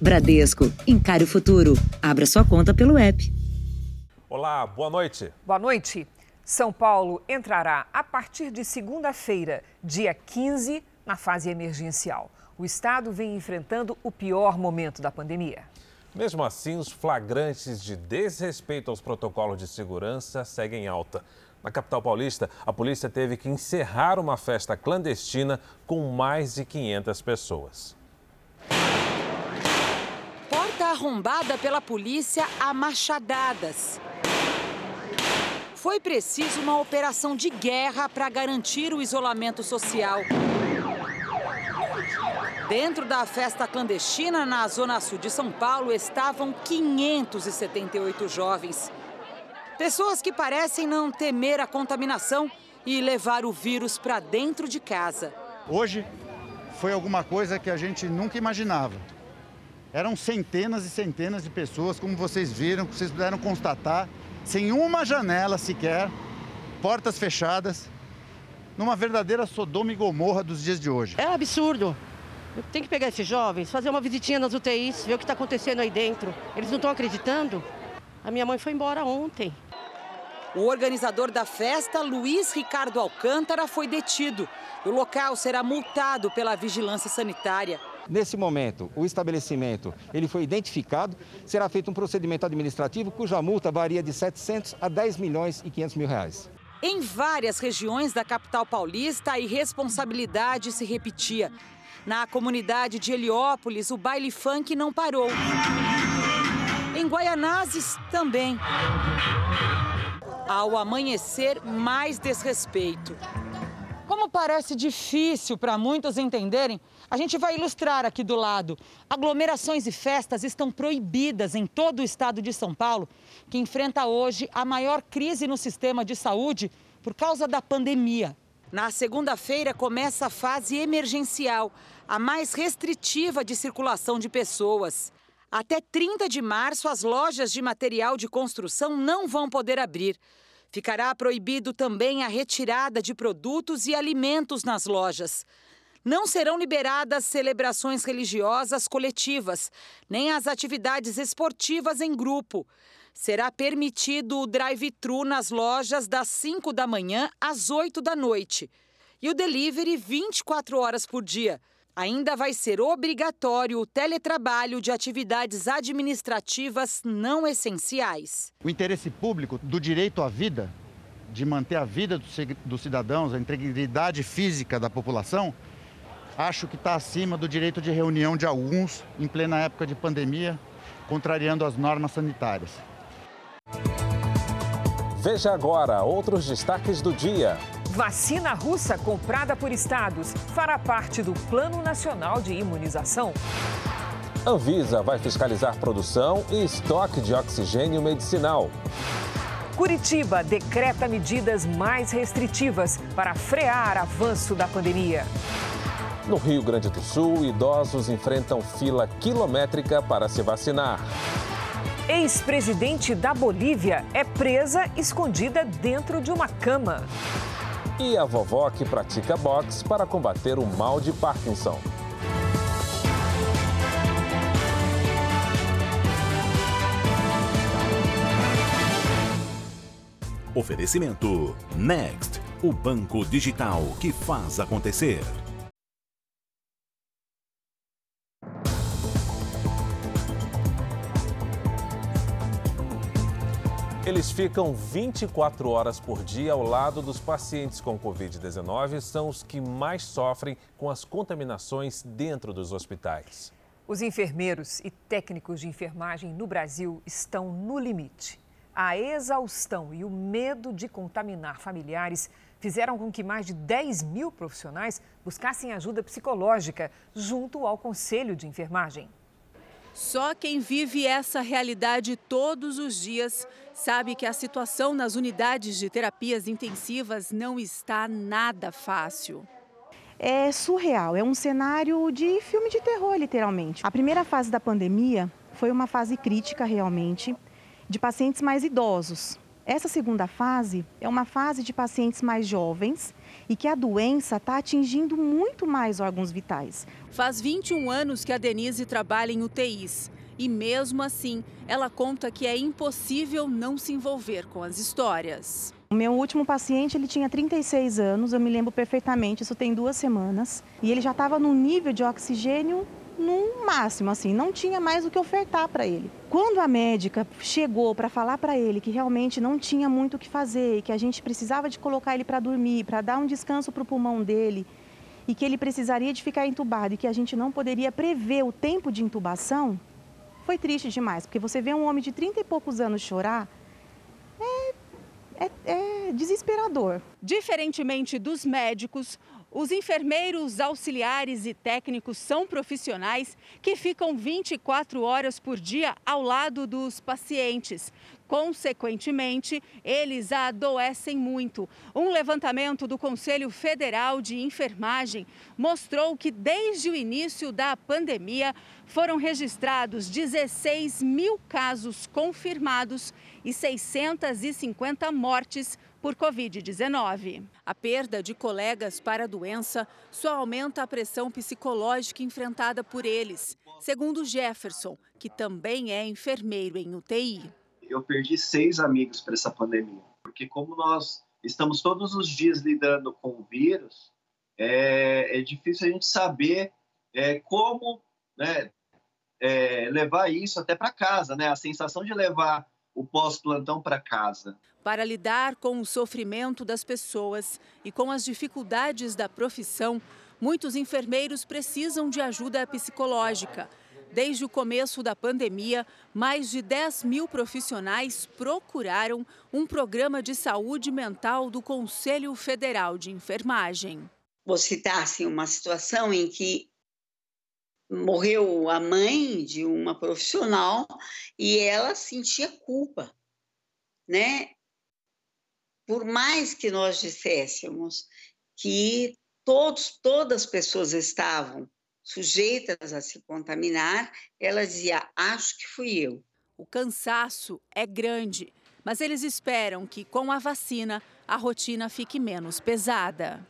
Bradesco, encare o futuro. Abra sua conta pelo app. Olá, boa noite. Boa noite. São Paulo entrará a partir de segunda-feira, dia 15, na fase emergencial. O estado vem enfrentando o pior momento da pandemia. Mesmo assim, os flagrantes de desrespeito aos protocolos de segurança seguem alta. Na capital paulista, a polícia teve que encerrar uma festa clandestina com mais de 500 pessoas. Arrombada pela polícia a machadadas. Foi preciso uma operação de guerra para garantir o isolamento social. Dentro da festa clandestina na zona sul de São Paulo estavam 578 jovens. Pessoas que parecem não temer a contaminação e levar o vírus para dentro de casa. Hoje foi alguma coisa que a gente nunca imaginava. Eram centenas e centenas de pessoas, como vocês viram, que vocês puderam constatar, sem uma janela sequer, portas fechadas, numa verdadeira Sodoma e Gomorra dos dias de hoje. É um absurdo. Tem que pegar esses jovens, fazer uma visitinha nas UTIs, ver o que está acontecendo aí dentro. Eles não estão acreditando. A minha mãe foi embora ontem. O organizador da festa, Luiz Ricardo Alcântara, foi detido. O local será multado pela vigilância sanitária. Nesse momento, o estabelecimento ele foi identificado, será feito um procedimento administrativo cuja multa varia de 700 a 10 milhões e 500 mil reais. Em várias regiões da capital paulista, a irresponsabilidade se repetia. Na comunidade de Heliópolis, o baile funk não parou. Em Guaianazes, também. Ao amanhecer, mais desrespeito. Como parece difícil para muitos entenderem, a gente vai ilustrar aqui do lado. Aglomerações e festas estão proibidas em todo o estado de São Paulo, que enfrenta hoje a maior crise no sistema de saúde por causa da pandemia. Na segunda-feira começa a fase emergencial, a mais restritiva de circulação de pessoas. Até 30 de março, as lojas de material de construção não vão poder abrir. Ficará proibido também a retirada de produtos e alimentos nas lojas. Não serão liberadas celebrações religiosas coletivas, nem as atividades esportivas em grupo. Será permitido o drive-thru nas lojas das 5 da manhã às 8 da noite. E o delivery 24 horas por dia. Ainda vai ser obrigatório o teletrabalho de atividades administrativas não essenciais. O interesse público do direito à vida, de manter a vida dos cidadãos, a integridade física da população, acho que está acima do direito de reunião de alguns em plena época de pandemia, contrariando as normas sanitárias. Veja agora outros destaques do dia. Vacina russa comprada por estados fará parte do Plano Nacional de Imunização. Anvisa vai fiscalizar produção e estoque de oxigênio medicinal. Curitiba decreta medidas mais restritivas para frear avanço da pandemia. No Rio Grande do Sul, idosos enfrentam fila quilométrica para se vacinar. Ex-presidente da Bolívia é presa escondida dentro de uma cama e a vovó que pratica boxe para combater o mal de Parkinson. Oferecimento Next, o banco digital que faz acontecer. Eles ficam 24 horas por dia ao lado dos pacientes com Covid-19, são os que mais sofrem com as contaminações dentro dos hospitais. Os enfermeiros e técnicos de enfermagem no Brasil estão no limite. A exaustão e o medo de contaminar familiares fizeram com que mais de 10 mil profissionais buscassem ajuda psicológica junto ao Conselho de Enfermagem. Só quem vive essa realidade todos os dias sabe que a situação nas unidades de terapias intensivas não está nada fácil. É surreal, é um cenário de filme de terror, literalmente. A primeira fase da pandemia foi uma fase crítica, realmente, de pacientes mais idosos. Essa segunda fase é uma fase de pacientes mais jovens e que a doença está atingindo muito mais órgãos vitais. Faz 21 anos que a Denise trabalha em UTIs. E mesmo assim, ela conta que é impossível não se envolver com as histórias. O meu último paciente, ele tinha 36 anos, eu me lembro perfeitamente, isso tem duas semanas. E ele já estava num nível de oxigênio no máximo, assim, não tinha mais o que ofertar para ele. Quando a médica chegou para falar para ele que realmente não tinha muito o que fazer, que a gente precisava de colocar ele para dormir, para dar um descanso para o pulmão dele, e que ele precisaria de ficar entubado e que a gente não poderia prever o tempo de intubação, foi triste demais, porque você vê um homem de 30 e poucos anos chorar, é, é, é desesperador. Diferentemente dos médicos, os enfermeiros, auxiliares e técnicos são profissionais que ficam 24 horas por dia ao lado dos pacientes. Consequentemente, eles adoecem muito. Um levantamento do Conselho Federal de Enfermagem mostrou que desde o início da pandemia foram registrados 16 mil casos confirmados e 650 mortes por Covid-19. A perda de colegas para a doença só aumenta a pressão psicológica enfrentada por eles, segundo Jefferson, que também é enfermeiro em UTI. Eu perdi seis amigos para essa pandemia, porque como nós estamos todos os dias lidando com o vírus, é, é difícil a gente saber é, como né, é, levar isso até para casa, né? A sensação de levar o pós-plantão para casa. Para lidar com o sofrimento das pessoas e com as dificuldades da profissão, muitos enfermeiros precisam de ajuda psicológica. Desde o começo da pandemia, mais de 10 mil profissionais procuraram um programa de saúde mental do Conselho Federal de Enfermagem. Vou citar assim, uma situação em que morreu a mãe de uma profissional e ela sentia culpa, né? Por mais que nós disséssemos que todos, todas as pessoas estavam sujeitas a se contaminar, ela dizia: acho que fui eu. O cansaço é grande, mas eles esperam que com a vacina a rotina fique menos pesada.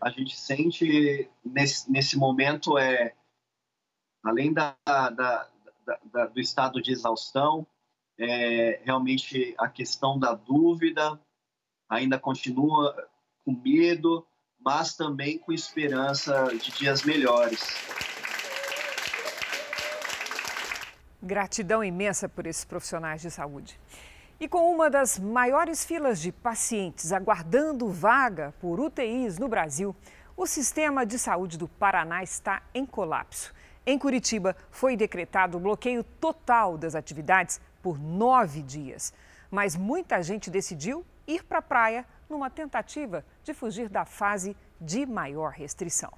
A gente sente nesse, nesse momento é além da, da, da, do estado de exaustão, é, realmente a questão da dúvida ainda continua com medo, mas também com esperança de dias melhores. Gratidão imensa por esses profissionais de saúde. E com uma das maiores filas de pacientes aguardando vaga por UTIs no Brasil, o sistema de saúde do Paraná está em colapso. Em Curitiba, foi decretado o bloqueio total das atividades por nove dias. Mas muita gente decidiu ir para a praia numa tentativa de fugir da fase de maior restrição.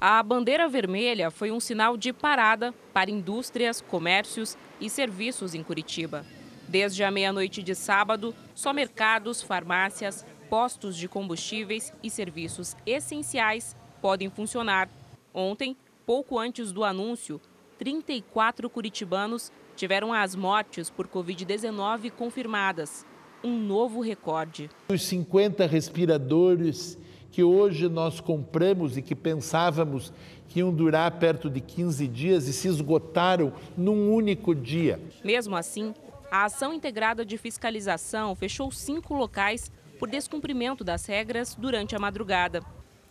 A bandeira vermelha foi um sinal de parada para indústrias, comércios e serviços em Curitiba. Desde a meia-noite de sábado, só mercados, farmácias, postos de combustíveis e serviços essenciais podem funcionar. Ontem, pouco antes do anúncio, 34 curitibanos tiveram as mortes por Covid-19 confirmadas, um novo recorde. Os 50 respiradores que hoje nós compramos e que pensávamos que iam durar perto de 15 dias e se esgotaram num único dia. Mesmo assim, a ação integrada de fiscalização fechou cinco locais por descumprimento das regras durante a madrugada.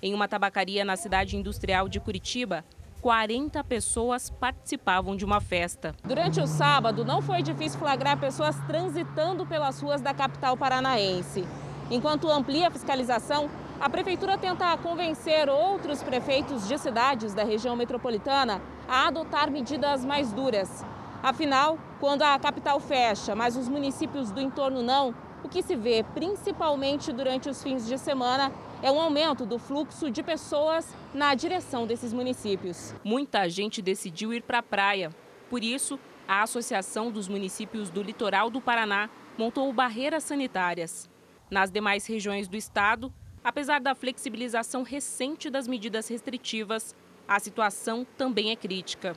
Em uma tabacaria na cidade industrial de Curitiba, 40 pessoas participavam de uma festa. Durante o sábado, não foi difícil flagrar pessoas transitando pelas ruas da capital paranaense. Enquanto amplia a fiscalização, a prefeitura tenta convencer outros prefeitos de cidades da região metropolitana a adotar medidas mais duras. Afinal, quando a capital fecha, mas os municípios do entorno não, o que se vê principalmente durante os fins de semana é um aumento do fluxo de pessoas na direção desses municípios. Muita gente decidiu ir para a praia. Por isso, a Associação dos Municípios do Litoral do Paraná montou barreiras sanitárias. Nas demais regiões do estado, apesar da flexibilização recente das medidas restritivas, a situação também é crítica.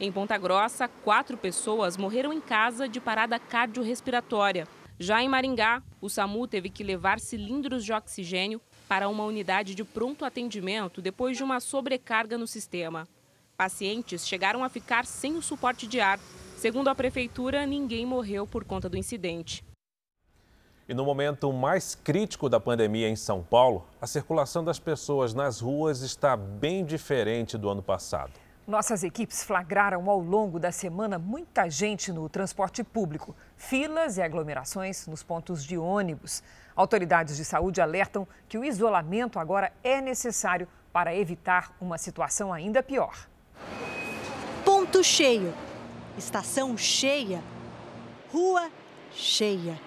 Em Ponta Grossa, quatro pessoas morreram em casa de parada cardiorrespiratória Já em Maringá, o SAMU teve que levar cilindros de oxigênio para uma unidade de pronto atendimento depois de uma sobrecarga no sistema. Pacientes chegaram a ficar sem o suporte de ar. Segundo a prefeitura, ninguém morreu por conta do incidente. E no momento mais crítico da pandemia em São Paulo, a circulação das pessoas nas ruas está bem diferente do ano passado. Nossas equipes flagraram ao longo da semana muita gente no transporte público, filas e aglomerações nos pontos de ônibus. Autoridades de saúde alertam que o isolamento agora é necessário para evitar uma situação ainda pior. Ponto cheio, estação cheia, rua cheia.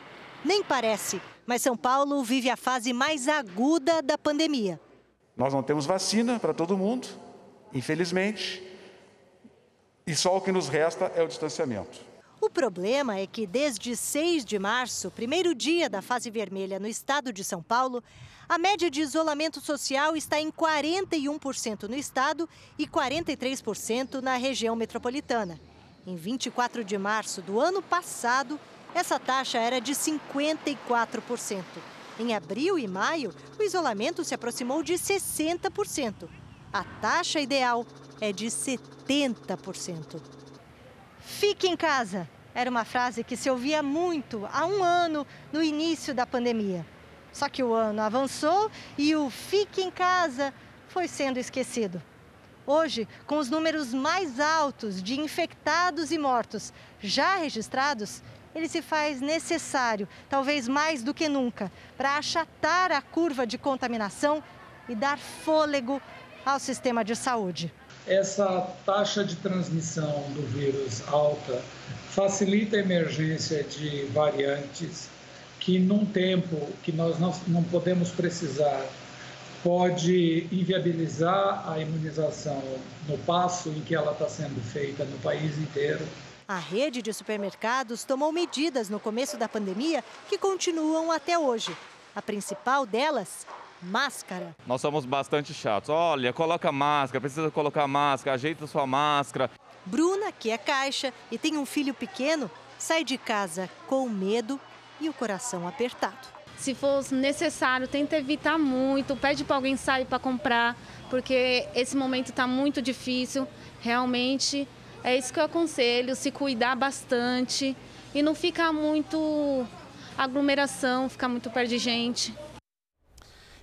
Nem parece, mas São Paulo vive a fase mais aguda da pandemia. Nós não temos vacina para todo mundo, infelizmente, e só o que nos resta é o distanciamento. O problema é que desde 6 de março, primeiro dia da fase vermelha no estado de São Paulo, a média de isolamento social está em 41% no estado e 43% na região metropolitana. Em 24 de março do ano passado, essa taxa era de 54%. Em abril e maio, o isolamento se aproximou de 60%. A taxa ideal é de 70%. Fique em casa era uma frase que se ouvia muito há um ano no início da pandemia. Só que o ano avançou e o fique em casa foi sendo esquecido. Hoje, com os números mais altos de infectados e mortos já registrados, ele se faz necessário, talvez mais do que nunca, para achatar a curva de contaminação e dar fôlego ao sistema de saúde. Essa taxa de transmissão do vírus alta facilita a emergência de variantes que, num tempo que nós não, não podemos precisar, pode inviabilizar a imunização no passo em que ela está sendo feita no país inteiro a rede de supermercados tomou medidas no começo da pandemia que continuam até hoje. A principal delas, máscara. Nós somos bastante chatos. Olha, coloca máscara, precisa colocar máscara, ajeita sua máscara. Bruna, que é caixa e tem um filho pequeno, sai de casa com medo e o coração apertado. Se for necessário, tenta evitar muito, pede para alguém sair para comprar, porque esse momento está muito difícil. Realmente é isso que eu aconselho, se cuidar bastante e não ficar muito aglomeração, ficar muito perto de gente.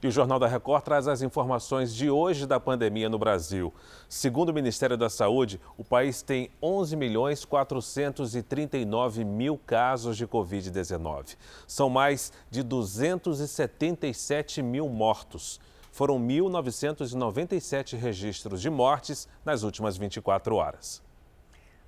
E o Jornal da Record traz as informações de hoje da pandemia no Brasil. Segundo o Ministério da Saúde, o país tem 11 milhões 439 mil casos de Covid-19. São mais de 277 mil mortos. Foram 1.997 registros de mortes nas últimas 24 horas.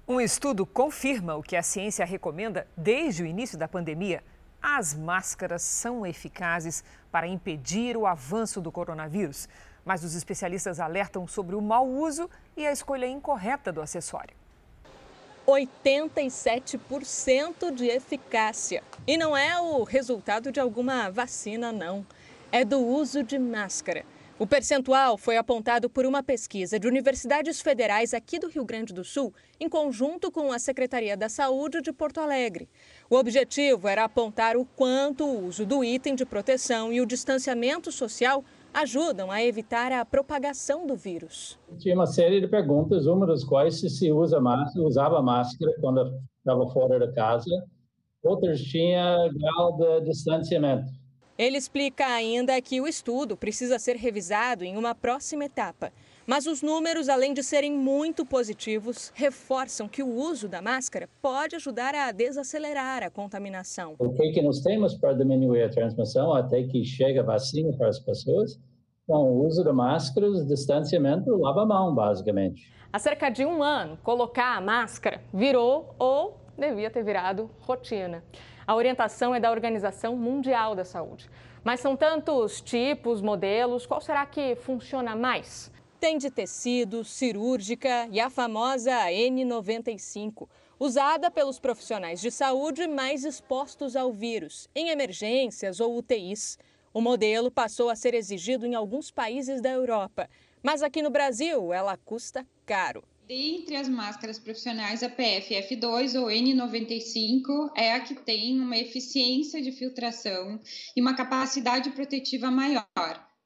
Um estudo confirma o que a ciência recomenda desde o início da pandemia. As máscaras são eficazes para impedir o avanço do coronavírus, mas os especialistas alertam sobre o mau uso e a escolha incorreta do acessório. 87% de eficácia. E não é o resultado de alguma vacina, não. É do uso de máscara. O percentual foi apontado por uma pesquisa de universidades federais aqui do Rio Grande do Sul, em conjunto com a Secretaria da Saúde de Porto Alegre. O objetivo era apontar o quanto o uso do item de proteção e o distanciamento social ajudam a evitar a propagação do vírus. Tinha uma série de perguntas, uma das quais se se usa máscara, usava máscara quando estava fora da casa, outras tinha grau de distanciamento. Ele explica ainda que o estudo precisa ser revisado em uma próxima etapa. Mas os números, além de serem muito positivos, reforçam que o uso da máscara pode ajudar a desacelerar a contaminação. O que, que nós temos para diminuir a transmissão até que chegue a vacina para as pessoas? Bom, o uso de máscaras, distanciamento, lava a mão, basicamente. Há cerca de um ano, colocar a máscara virou ou devia ter virado rotina. A orientação é da Organização Mundial da Saúde. Mas são tantos tipos, modelos, qual será que funciona mais? Tem de tecido, cirúrgica e a famosa N95, usada pelos profissionais de saúde mais expostos ao vírus, em emergências ou UTIs. O modelo passou a ser exigido em alguns países da Europa, mas aqui no Brasil ela custa caro Dentre as máscaras profissionais, a PFF2 ou N95 é a que tem uma eficiência de filtração e uma capacidade protetiva maior.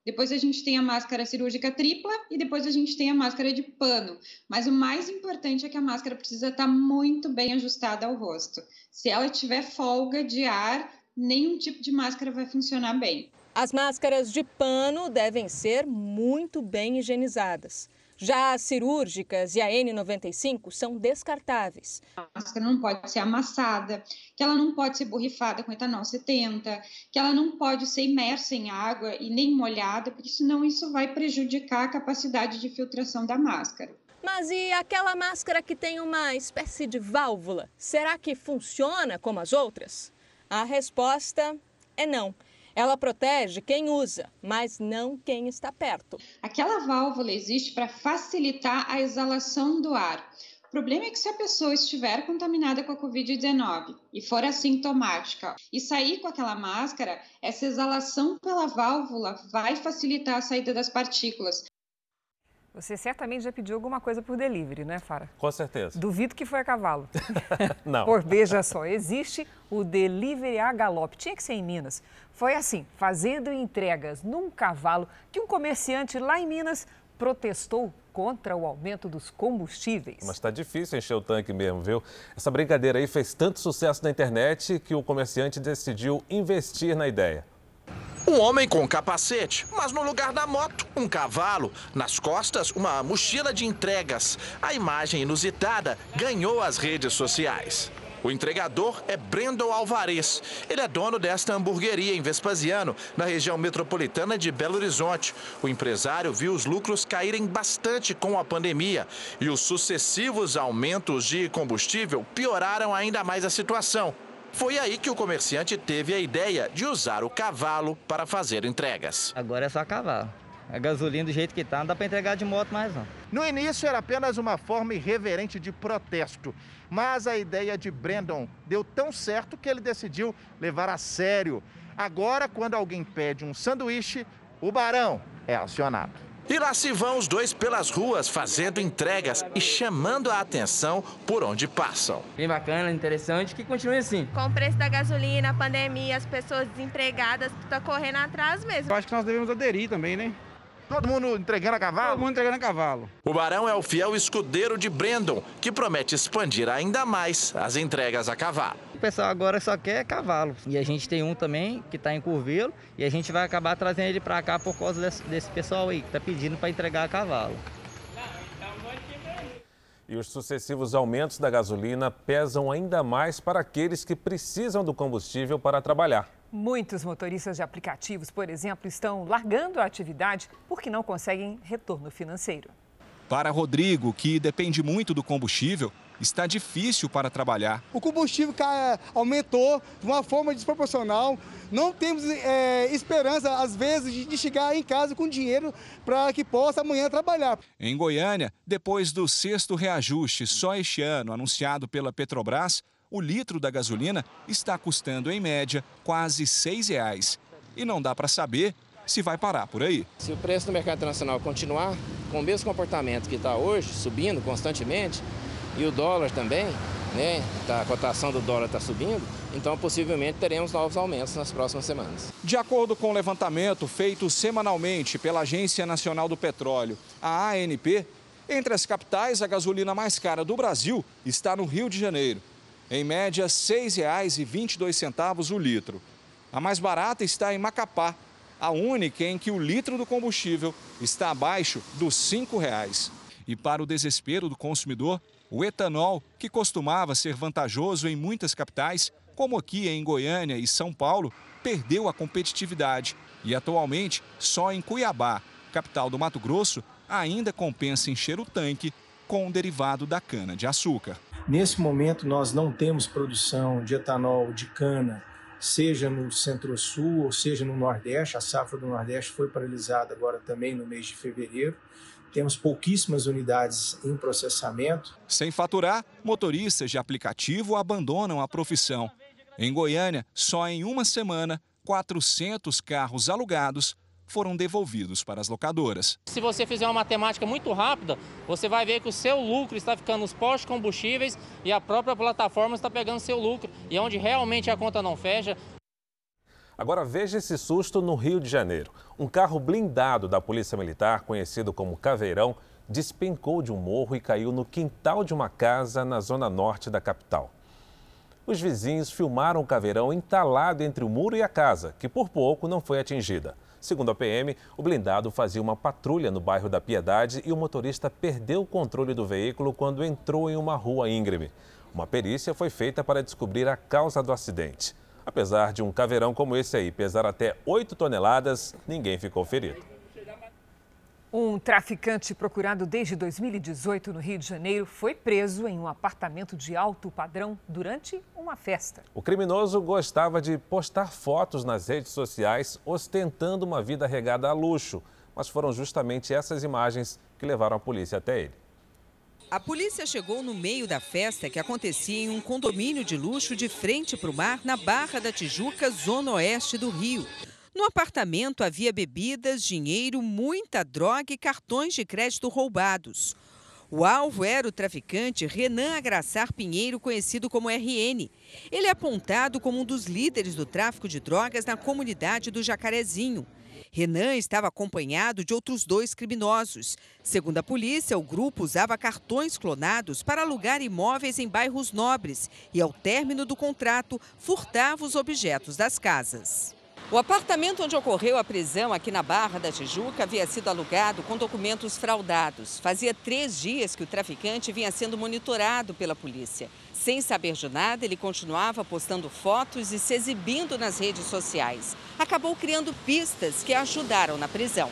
Depois a gente tem a máscara cirúrgica tripla e depois a gente tem a máscara de pano. Mas o mais importante é que a máscara precisa estar muito bem ajustada ao rosto. Se ela tiver folga de ar, nenhum tipo de máscara vai funcionar bem. As máscaras de pano devem ser muito bem higienizadas. Já as cirúrgicas e a N95 são descartáveis. A máscara não pode ser amassada, que ela não pode ser borrifada com etanol 70, que ela não pode ser imersa em água e nem molhada, porque senão isso vai prejudicar a capacidade de filtração da máscara. Mas e aquela máscara que tem uma espécie de válvula? Será que funciona como as outras? A resposta é não. Ela protege quem usa, mas não quem está perto. Aquela válvula existe para facilitar a exalação do ar. O problema é que se a pessoa estiver contaminada com a Covid-19 e for assintomática e sair com aquela máscara, essa exalação pela válvula vai facilitar a saída das partículas. Você certamente já pediu alguma coisa por delivery, né, Fara? Com certeza. Duvido que foi a cavalo. Não. Por veja só, existe o delivery a galope. Tinha que ser em Minas. Foi assim, fazendo entregas num cavalo, que um comerciante lá em Minas protestou contra o aumento dos combustíveis. Mas está difícil encher o tanque mesmo, viu? Essa brincadeira aí fez tanto sucesso na internet que o comerciante decidiu investir na ideia. Um homem com capacete, mas no lugar da moto, um cavalo. Nas costas, uma mochila de entregas. A imagem inusitada ganhou as redes sociais. O entregador é Brendon Alvarez. Ele é dono desta hamburgueria em Vespasiano, na região metropolitana de Belo Horizonte. O empresário viu os lucros caírem bastante com a pandemia e os sucessivos aumentos de combustível pioraram ainda mais a situação. Foi aí que o comerciante teve a ideia de usar o cavalo para fazer entregas. Agora é só cavalo. A gasolina do jeito que tá, não dá para entregar de moto mais não. No início era apenas uma forma irreverente de protesto, mas a ideia de Brandon deu tão certo que ele decidiu levar a sério. Agora, quando alguém pede um sanduíche, o barão é acionado. E lá se vão os dois pelas ruas fazendo entregas e chamando a atenção por onde passam. Bem bacana, interessante, que continue assim. Com o preço da gasolina, a pandemia, as pessoas desempregadas, tá correndo atrás mesmo. Eu acho que nós devemos aderir também, né? Todo mundo entregando a cavalo? Todo mundo entregando a cavalo. O Barão é o fiel escudeiro de Brandon, que promete expandir ainda mais as entregas a cavalo. O pessoal agora só quer cavalo. E a gente tem um também que está em Curvelo e a gente vai acabar trazendo ele para cá por causa desse, desse pessoal aí que está pedindo para entregar a cavalo. E os sucessivos aumentos da gasolina pesam ainda mais para aqueles que precisam do combustível para trabalhar. Muitos motoristas de aplicativos, por exemplo, estão largando a atividade porque não conseguem retorno financeiro. Para Rodrigo, que depende muito do combustível, está difícil para trabalhar. O combustível aumentou de uma forma desproporcional. Não temos é, esperança, às vezes, de chegar em casa com dinheiro para que possa amanhã trabalhar. Em Goiânia, depois do sexto reajuste só este ano anunciado pela Petrobras, o litro da gasolina está custando, em média, quase R$ 6,00. E não dá para saber se vai parar por aí. Se o preço do mercado internacional continuar com o mesmo comportamento que está hoje, subindo constantemente, e o dólar também, né, tá, a cotação do dólar está subindo, então possivelmente teremos novos aumentos nas próximas semanas. De acordo com o levantamento feito semanalmente pela Agência Nacional do Petróleo, a ANP, entre as capitais, a gasolina mais cara do Brasil está no Rio de Janeiro. Em média, R$ 6,22 o litro. A mais barata está em Macapá, a única em que o litro do combustível está abaixo dos R$ 5,00. E para o desespero do consumidor, o etanol, que costumava ser vantajoso em muitas capitais, como aqui em Goiânia e São Paulo, perdeu a competitividade e atualmente só em Cuiabá, capital do Mato Grosso, ainda compensa encher o tanque com o derivado da cana-de-açúcar. Nesse momento, nós não temos produção de etanol de cana, seja no Centro-Sul ou seja no Nordeste. A safra do Nordeste foi paralisada agora também no mês de fevereiro. Temos pouquíssimas unidades em processamento. Sem faturar, motoristas de aplicativo abandonam a profissão. Em Goiânia, só em uma semana, 400 carros alugados foram devolvidos para as locadoras. Se você fizer uma matemática muito rápida, você vai ver que o seu lucro está ficando nos postos combustíveis e a própria plataforma está pegando seu lucro. E onde realmente a conta não fecha, Agora veja esse susto no Rio de Janeiro. Um carro blindado da Polícia Militar, conhecido como Caveirão, despencou de um morro e caiu no quintal de uma casa na zona norte da capital. Os vizinhos filmaram o caveirão entalado entre o muro e a casa, que por pouco não foi atingida. Segundo a PM, o blindado fazia uma patrulha no bairro da Piedade e o motorista perdeu o controle do veículo quando entrou em uma rua íngreme. Uma perícia foi feita para descobrir a causa do acidente. Apesar de um caveirão como esse aí pesar até 8 toneladas, ninguém ficou ferido. Um traficante procurado desde 2018 no Rio de Janeiro foi preso em um apartamento de alto padrão durante uma festa. O criminoso gostava de postar fotos nas redes sociais ostentando uma vida regada a luxo, mas foram justamente essas imagens que levaram a polícia até ele. A polícia chegou no meio da festa que acontecia em um condomínio de luxo de frente para o mar, na Barra da Tijuca, zona oeste do Rio. No apartamento havia bebidas, dinheiro, muita droga e cartões de crédito roubados. O alvo era o traficante Renan Agraçar Pinheiro, conhecido como RN. Ele é apontado como um dos líderes do tráfico de drogas na comunidade do Jacarezinho. Renan estava acompanhado de outros dois criminosos. Segundo a polícia, o grupo usava cartões clonados para alugar imóveis em bairros nobres e, ao término do contrato, furtava os objetos das casas. O apartamento onde ocorreu a prisão, aqui na Barra da Tijuca, havia sido alugado com documentos fraudados. Fazia três dias que o traficante vinha sendo monitorado pela polícia. Sem saber de nada, ele continuava postando fotos e se exibindo nas redes sociais. Acabou criando pistas que ajudaram na prisão.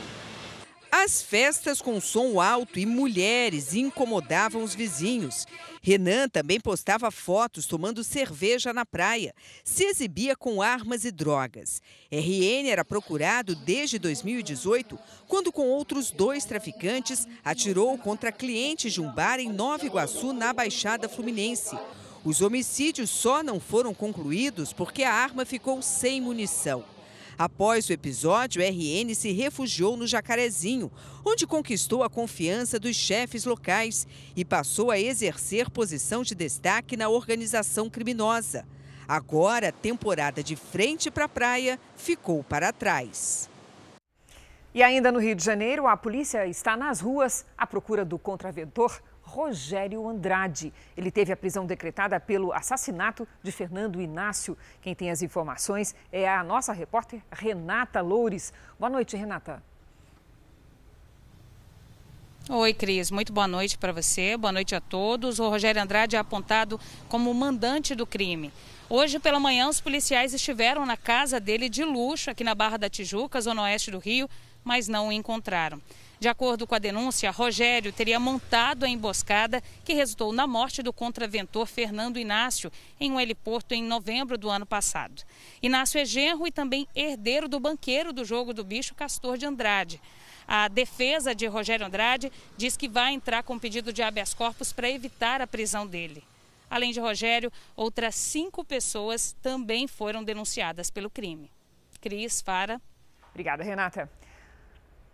As festas com som alto e mulheres incomodavam os vizinhos. Renan também postava fotos tomando cerveja na praia. Se exibia com armas e drogas. RN era procurado desde 2018, quando, com outros dois traficantes, atirou contra clientes de um bar em Nova Iguaçu, na Baixada Fluminense. Os homicídios só não foram concluídos porque a arma ficou sem munição. Após o episódio, RN se refugiou no Jacarezinho, onde conquistou a confiança dos chefes locais e passou a exercer posição de destaque na organização criminosa. Agora, a temporada de frente para a praia ficou para trás. E ainda no Rio de Janeiro, a polícia está nas ruas à procura do contraventor Rogério Andrade. Ele teve a prisão decretada pelo assassinato de Fernando Inácio. Quem tem as informações é a nossa repórter Renata Loures. Boa noite, Renata. Oi, Cris. Muito boa noite para você. Boa noite a todos. O Rogério Andrade é apontado como mandante do crime. Hoje pela manhã, os policiais estiveram na casa dele de luxo, aqui na Barra da Tijuca, zona oeste do Rio, mas não o encontraram. De acordo com a denúncia, Rogério teria montado a emboscada que resultou na morte do contraventor Fernando Inácio em um heliporto em novembro do ano passado. Inácio é genro e também herdeiro do banqueiro do jogo do bicho Castor de Andrade. A defesa de Rogério Andrade diz que vai entrar com pedido de habeas corpus para evitar a prisão dele. Além de Rogério, outras cinco pessoas também foram denunciadas pelo crime. Cris, Fara. Obrigada, Renata.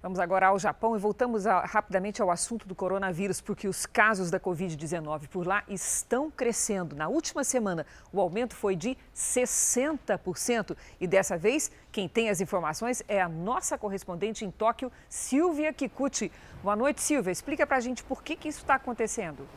Vamos agora ao Japão e voltamos a, rapidamente ao assunto do coronavírus, porque os casos da Covid-19 por lá estão crescendo. Na última semana, o aumento foi de 60%. E dessa vez, quem tem as informações é a nossa correspondente em Tóquio, Silvia Kikuchi. Boa noite, Silvia. Explica para a gente por que, que isso está acontecendo.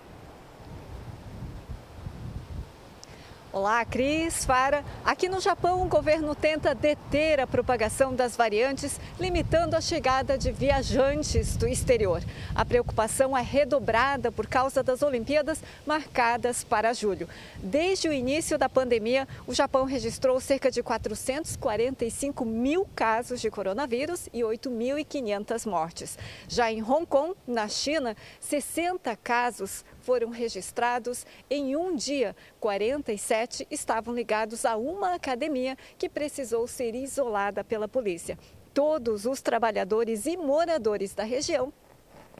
Olá, Cris, Fara. Aqui no Japão, o governo tenta deter a propagação das variantes, limitando a chegada de viajantes do exterior. A preocupação é redobrada por causa das Olimpíadas marcadas para julho. Desde o início da pandemia, o Japão registrou cerca de 445 mil casos de coronavírus e 8.500 mortes. Já em Hong Kong, na China, 60 casos foram registrados em um dia. 47 estavam ligados a uma academia que precisou ser isolada pela polícia. Todos os trabalhadores e moradores da região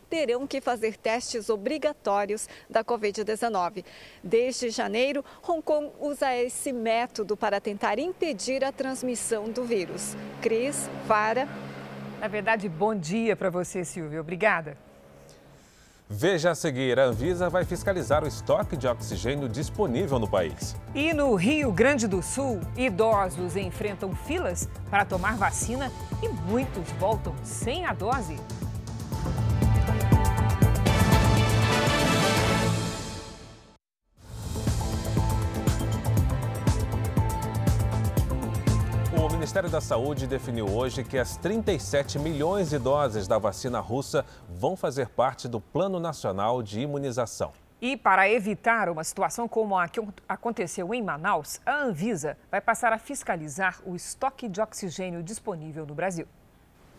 terão que fazer testes obrigatórios da Covid-19. Desde janeiro, Hong Kong usa esse método para tentar impedir a transmissão do vírus. Cris, Vara. Na verdade, bom dia para você, Silvia. Obrigada. Veja a seguir: a Anvisa vai fiscalizar o estoque de oxigênio disponível no país. E no Rio Grande do Sul, idosos enfrentam filas para tomar vacina e muitos voltam sem a dose. Ministério da Saúde definiu hoje que as 37 milhões de doses da vacina russa vão fazer parte do Plano Nacional de Imunização. E para evitar uma situação como a que aconteceu em Manaus, a Anvisa vai passar a fiscalizar o estoque de oxigênio disponível no Brasil.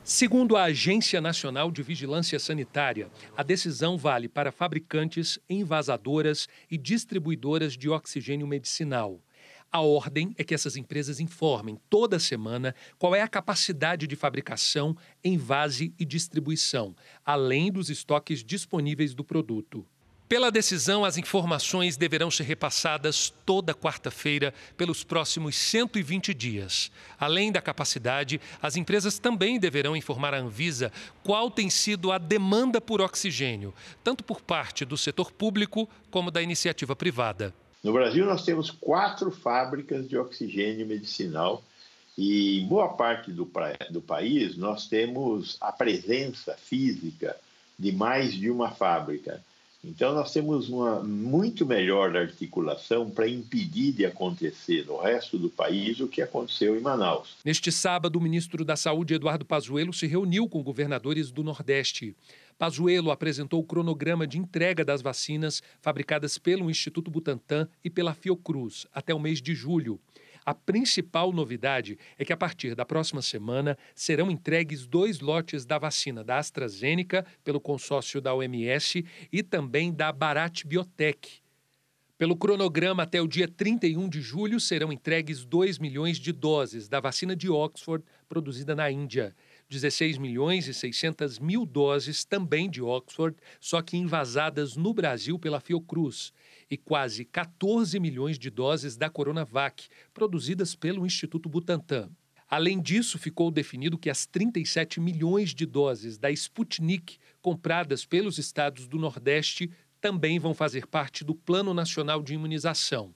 Segundo a Agência Nacional de Vigilância Sanitária, a decisão vale para fabricantes, envasadoras e distribuidoras de oxigênio medicinal. A ordem é que essas empresas informem toda semana qual é a capacidade de fabricação, envase e distribuição, além dos estoques disponíveis do produto. Pela decisão, as informações deverão ser repassadas toda quarta-feira pelos próximos 120 dias. Além da capacidade, as empresas também deverão informar a Anvisa qual tem sido a demanda por oxigênio, tanto por parte do setor público como da iniciativa privada. No Brasil, nós temos quatro fábricas de oxigênio medicinal e em boa parte do, do país nós temos a presença física de mais de uma fábrica. Então, nós temos uma muito melhor articulação para impedir de acontecer no resto do país o que aconteceu em Manaus. Neste sábado, o ministro da Saúde, Eduardo Pazuello, se reuniu com governadores do Nordeste. Pazuello apresentou o cronograma de entrega das vacinas fabricadas pelo Instituto Butantan e pela Fiocruz até o mês de julho. A principal novidade é que, a partir da próxima semana, serão entregues dois lotes da vacina da AstraZeneca, pelo consórcio da OMS, e também da Bharat Biotech. Pelo cronograma, até o dia 31 de julho, serão entregues 2 milhões de doses da vacina de Oxford, produzida na Índia. 16 milhões e 600 mil doses também de Oxford, só que envasadas no Brasil pela Fiocruz e quase 14 milhões de doses da Coronavac, produzidas pelo Instituto Butantan. Além disso, ficou definido que as 37 milhões de doses da Sputnik compradas pelos estados do Nordeste também vão fazer parte do Plano Nacional de Imunização.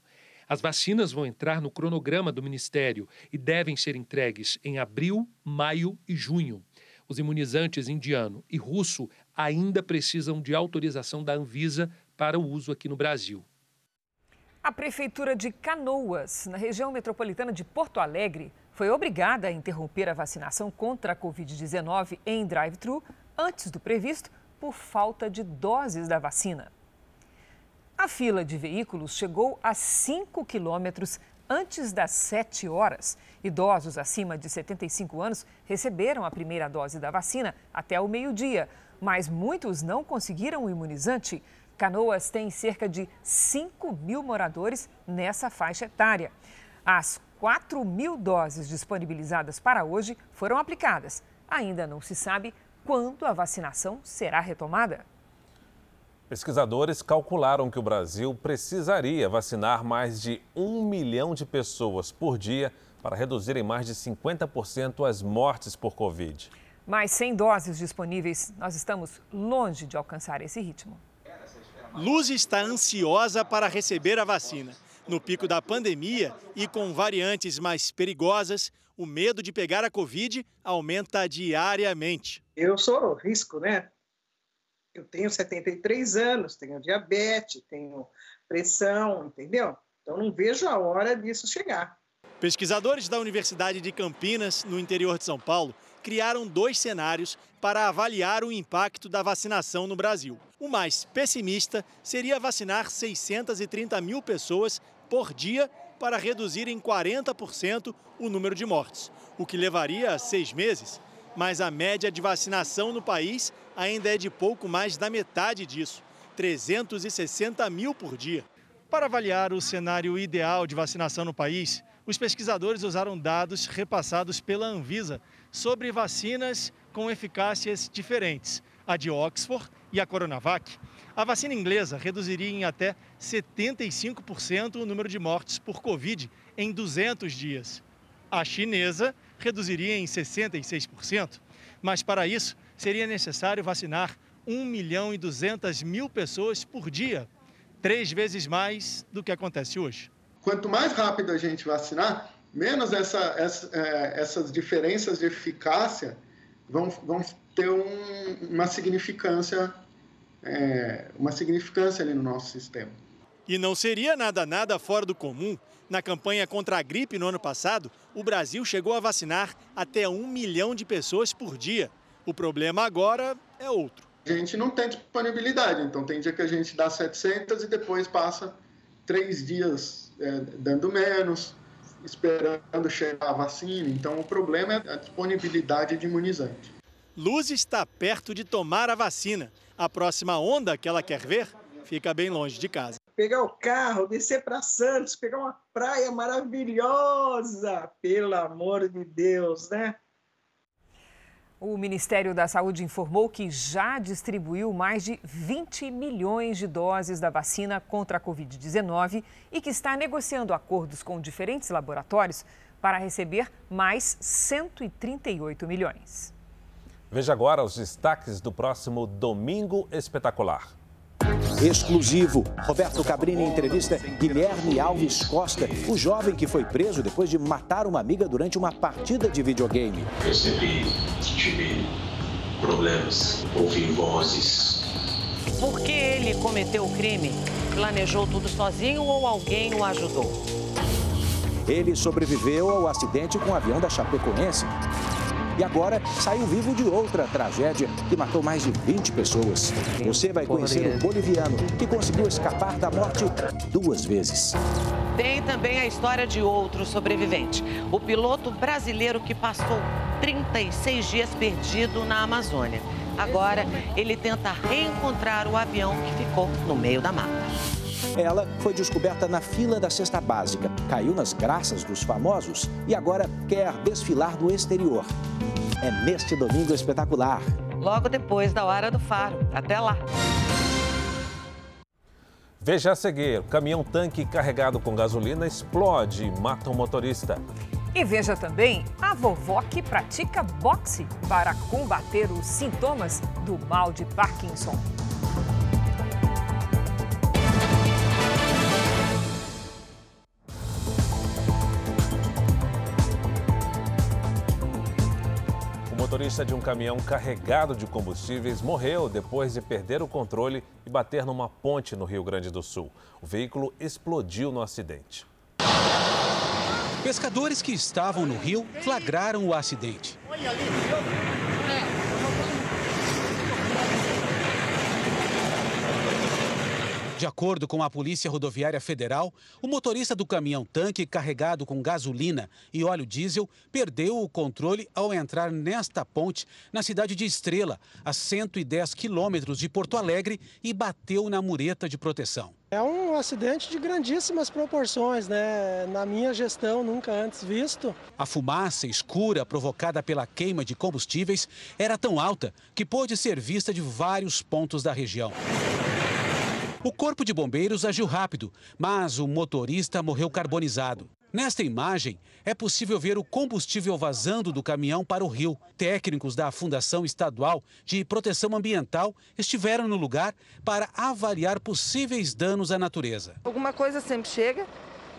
As vacinas vão entrar no cronograma do Ministério e devem ser entregues em abril, maio e junho. Os imunizantes indiano e russo ainda precisam de autorização da Anvisa para o uso aqui no Brasil. A Prefeitura de Canoas, na região metropolitana de Porto Alegre, foi obrigada a interromper a vacinação contra a Covid-19 em drive-thru antes do previsto por falta de doses da vacina. A fila de veículos chegou a 5 quilômetros antes das 7 horas. Idosos acima de 75 anos receberam a primeira dose da vacina até o meio-dia, mas muitos não conseguiram o imunizante. Canoas tem cerca de 5 mil moradores nessa faixa etária. As 4 mil doses disponibilizadas para hoje foram aplicadas. Ainda não se sabe quando a vacinação será retomada. Pesquisadores calcularam que o Brasil precisaria vacinar mais de um milhão de pessoas por dia para reduzir em mais de 50% as mortes por Covid. Mas sem doses disponíveis, nós estamos longe de alcançar esse ritmo. Luz está ansiosa para receber a vacina. No pico da pandemia e com variantes mais perigosas, o medo de pegar a Covid aumenta diariamente. Eu sou risco, né? Eu tenho 73 anos, tenho diabetes, tenho pressão, entendeu? Então não vejo a hora disso chegar. Pesquisadores da Universidade de Campinas, no interior de São Paulo, criaram dois cenários para avaliar o impacto da vacinação no Brasil. O mais pessimista seria vacinar 630 mil pessoas por dia para reduzir em 40% o número de mortes, o que levaria seis meses. Mas a média de vacinação no país ainda é de pouco mais da metade disso, 360 mil por dia. Para avaliar o cenário ideal de vacinação no país, os pesquisadores usaram dados repassados pela Anvisa sobre vacinas com eficácias diferentes, a de Oxford e a Coronavac. A vacina inglesa reduziria em até 75% o número de mortes por Covid em 200 dias. A chinesa reduziria em 66%. Mas para isso, seria necessário vacinar 1 milhão e 200 mil pessoas por dia, três vezes mais do que acontece hoje. Quanto mais rápido a gente vacinar, menos essa, essa, é, essas diferenças de eficácia vão, vão ter um, uma significância é, uma significância ali no nosso sistema. E não seria nada nada fora do comum. Na campanha contra a gripe no ano passado, o Brasil chegou a vacinar até um milhão de pessoas por dia. O problema agora é outro. A gente não tem disponibilidade, então tem dia que a gente dá 700 e depois passa três dias é, dando menos, esperando chegar a vacina. Então o problema é a disponibilidade de imunizante. Luz está perto de tomar a vacina. A próxima onda que ela quer ver fica bem longe de casa. Pegar o carro, descer para Santos, pegar uma praia maravilhosa, pelo amor de Deus, né? O Ministério da Saúde informou que já distribuiu mais de 20 milhões de doses da vacina contra a Covid-19 e que está negociando acordos com diferentes laboratórios para receber mais 138 milhões. Veja agora os destaques do próximo Domingo Espetacular. Exclusivo. Roberto Cabrini entrevista Guilherme Alves Costa, o jovem que foi preso depois de matar uma amiga durante uma partida de videogame. Eu sempre tive problemas, ouvi vozes. Por que ele cometeu o crime? Planejou tudo sozinho ou alguém o ajudou? Ele sobreviveu ao acidente com o avião da Chapecoense e agora saiu vivo de outra tragédia que matou mais de 20 pessoas. Você vai conhecer o boliviano que conseguiu escapar da morte duas vezes. Tem também a história de outro sobrevivente, o piloto brasileiro que passou 36 dias perdido na Amazônia. Agora, ele tenta reencontrar o avião que ficou no meio da mata. Ela foi descoberta na fila da cesta básica, caiu nas graças dos famosos e agora quer desfilar no exterior. É neste domingo espetacular. Logo depois da hora do faro. Até lá. Veja a seguir: o caminhão-tanque carregado com gasolina explode e mata um motorista. E veja também a vovó que pratica boxe para combater os sintomas do mal de Parkinson. Motorista de um caminhão carregado de combustíveis morreu depois de perder o controle e bater numa ponte no Rio Grande do Sul. O veículo explodiu no acidente. Pescadores que estavam no rio flagraram o acidente. De acordo com a Polícia Rodoviária Federal, o motorista do caminhão-tanque carregado com gasolina e óleo diesel perdeu o controle ao entrar nesta ponte na cidade de Estrela, a 110 quilômetros de Porto Alegre, e bateu na mureta de proteção. É um acidente de grandíssimas proporções, né? Na minha gestão, nunca antes visto. A fumaça escura provocada pela queima de combustíveis era tão alta que pôde ser vista de vários pontos da região. O corpo de bombeiros agiu rápido, mas o motorista morreu carbonizado. Nesta imagem, é possível ver o combustível vazando do caminhão para o rio. Técnicos da Fundação Estadual de Proteção Ambiental estiveram no lugar para avaliar possíveis danos à natureza. Alguma coisa sempre chega.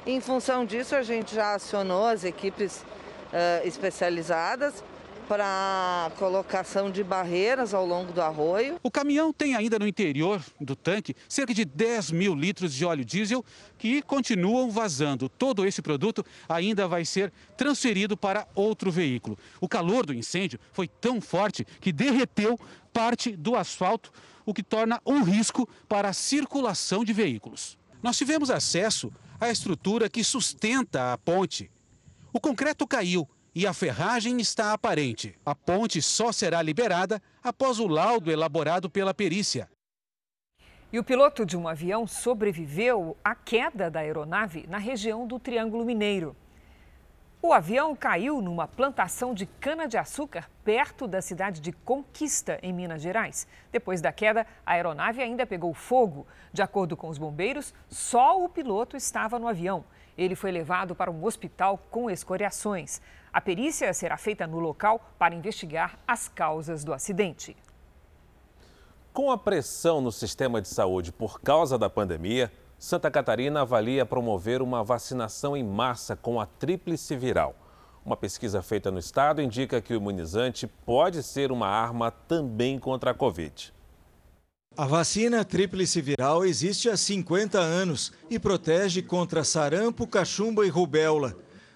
Em função disso, a gente já acionou as equipes uh, especializadas para colocação de barreiras ao longo do arroio. O caminhão tem ainda no interior do tanque cerca de 10 mil litros de óleo diesel que continuam vazando. Todo esse produto ainda vai ser transferido para outro veículo. O calor do incêndio foi tão forte que derreteu parte do asfalto, o que torna um risco para a circulação de veículos. Nós tivemos acesso à estrutura que sustenta a ponte. O concreto caiu e a ferragem está aparente. A ponte só será liberada após o laudo elaborado pela perícia. E o piloto de um avião sobreviveu à queda da aeronave na região do Triângulo Mineiro. O avião caiu numa plantação de cana-de-açúcar perto da cidade de Conquista, em Minas Gerais. Depois da queda, a aeronave ainda pegou fogo. De acordo com os bombeiros, só o piloto estava no avião. Ele foi levado para um hospital com escoriações. A perícia será feita no local para investigar as causas do acidente. Com a pressão no sistema de saúde por causa da pandemia, Santa Catarina avalia promover uma vacinação em massa com a tríplice viral. Uma pesquisa feita no estado indica que o imunizante pode ser uma arma também contra a Covid. A vacina tríplice viral existe há 50 anos e protege contra sarampo, cachumba e rubéola.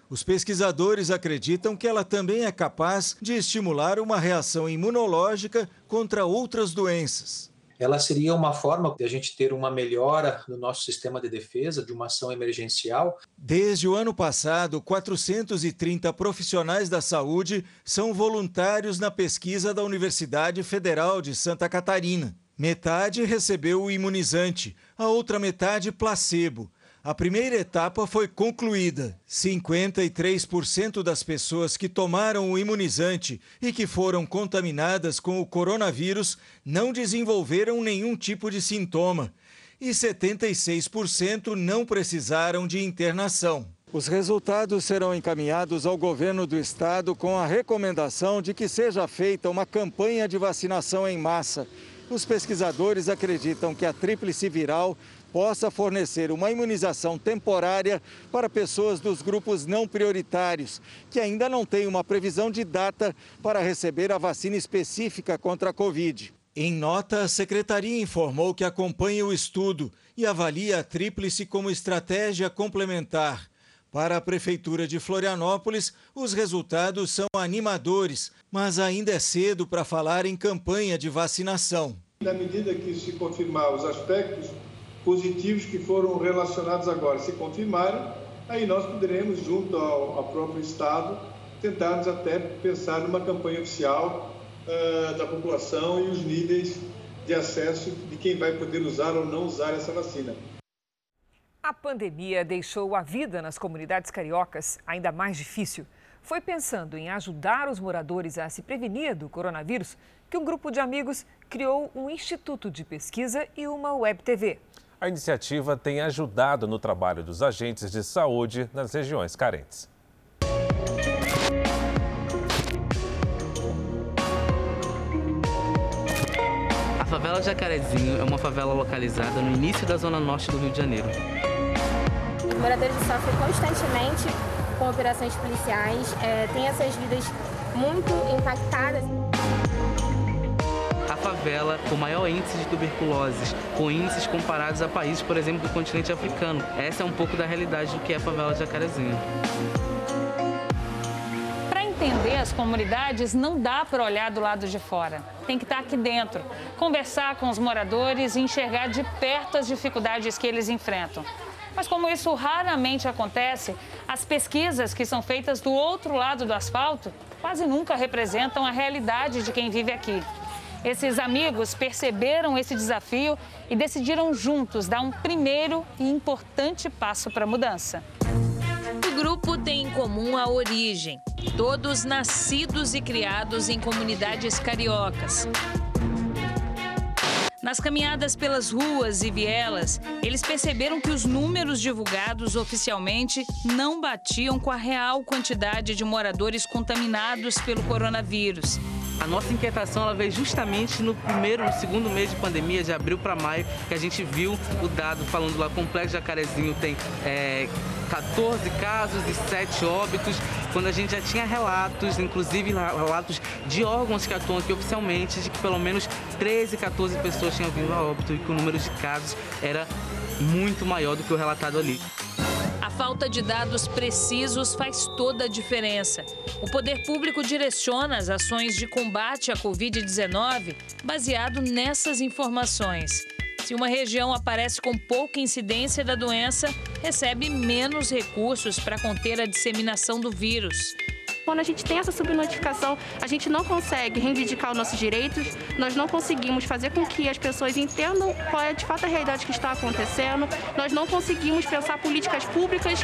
Os pesquisadores acreditam que ela também é capaz de estimular uma reação imunológica contra outras doenças ela seria uma forma de a gente ter uma melhora no nosso sistema de defesa, de uma ação emergencial. Desde o ano passado, 430 profissionais da saúde são voluntários na pesquisa da Universidade Federal de Santa Catarina. Metade recebeu o imunizante, a outra metade placebo. A primeira etapa foi concluída. 53% das pessoas que tomaram o imunizante e que foram contaminadas com o coronavírus não desenvolveram nenhum tipo de sintoma. E 76% não precisaram de internação. Os resultados serão encaminhados ao governo do estado com a recomendação de que seja feita uma campanha de vacinação em massa. Os pesquisadores acreditam que a tríplice viral possa fornecer uma imunização temporária para pessoas dos grupos não prioritários, que ainda não têm uma previsão de data para receber a vacina específica contra a Covid. Em nota, a secretaria informou que acompanha o estudo e avalia a tríplice como estratégia complementar. Para a Prefeitura de Florianópolis, os resultados são animadores, mas ainda é cedo para falar em campanha de vacinação. Na medida que se confirmar os aspectos positivos que foram relacionados agora se confirmarem, aí nós poderemos, junto ao, ao próprio Estado, tentarmos até pensar numa campanha oficial uh, da população e os níveis de acesso de quem vai poder usar ou não usar essa vacina. A pandemia deixou a vida nas comunidades cariocas ainda mais difícil. Foi pensando em ajudar os moradores a se prevenir do coronavírus que um grupo de amigos criou um instituto de pesquisa e uma web TV. A iniciativa tem ajudado no trabalho dos agentes de saúde nas regiões carentes. A favela Jacarezinho é uma favela localizada no início da zona norte do Rio de Janeiro. Os moradores sofrem constantemente com operações policiais, é, têm essas vidas muito impactadas favela com maior índice de tuberculose, com índices comparados a países, por exemplo, do continente africano. Essa é um pouco da realidade do que é a favela Jacarezinho. Para entender as comunidades, não dá para olhar do lado de fora. Tem que estar aqui dentro, conversar com os moradores e enxergar de perto as dificuldades que eles enfrentam. Mas como isso raramente acontece, as pesquisas que são feitas do outro lado do asfalto quase nunca representam a realidade de quem vive aqui. Esses amigos perceberam esse desafio e decidiram juntos dar um primeiro e importante passo para a mudança. O grupo tem em comum a origem, todos nascidos e criados em comunidades cariocas. Nas caminhadas pelas ruas e vielas, eles perceberam que os números divulgados oficialmente não batiam com a real quantidade de moradores contaminados pelo coronavírus. A nossa inquietação ela veio justamente no primeiro, no segundo mês de pandemia, de abril para maio, que a gente viu o dado falando lá, Complexo Jacarezinho tem é, 14 casos e 7 óbitos, quando a gente já tinha relatos, inclusive relatos de órgãos que atuam aqui oficialmente, de que pelo menos 13, 14 pessoas tinham vindo a óbito e que o número de casos era muito maior do que o relatado ali. A falta de dados precisos faz toda a diferença. O poder público direciona as ações de combate à Covid-19 baseado nessas informações. Se uma região aparece com pouca incidência da doença, recebe menos recursos para conter a disseminação do vírus. Quando a gente tem essa subnotificação, a gente não consegue reivindicar os nossos direitos, nós não conseguimos fazer com que as pessoas entendam qual é de fato a realidade que está acontecendo, nós não conseguimos pensar políticas públicas.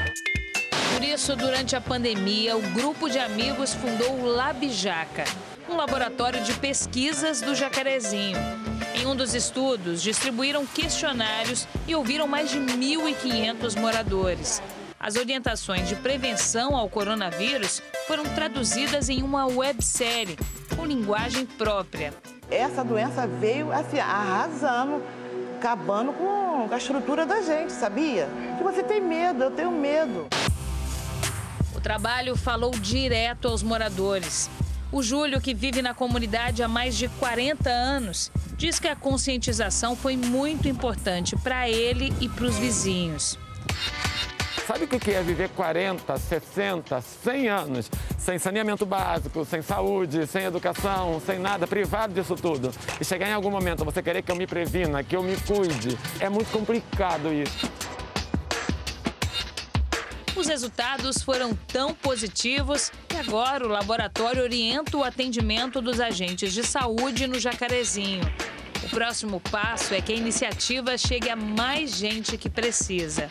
Por isso, durante a pandemia, o grupo de amigos fundou o Labijaca, um laboratório de pesquisas do Jacarezinho. Em um dos estudos, distribuíram questionários e ouviram mais de 1.500 moradores. As orientações de prevenção ao coronavírus foram traduzidas em uma websérie com linguagem própria. Essa doença veio assim, arrasando, acabando com a estrutura da gente, sabia? Que você tem medo, eu tenho medo. O trabalho falou direto aos moradores. O Júlio, que vive na comunidade há mais de 40 anos, diz que a conscientização foi muito importante para ele e para os vizinhos. Sabe o que é viver 40, 60, 100 anos sem saneamento básico, sem saúde, sem educação, sem nada, privado disso tudo? E chegar em algum momento você querer que eu me previna, que eu me cuide, é muito complicado isso. Os resultados foram tão positivos que agora o laboratório orienta o atendimento dos agentes de saúde no Jacarezinho. O próximo passo é que a iniciativa chegue a mais gente que precisa.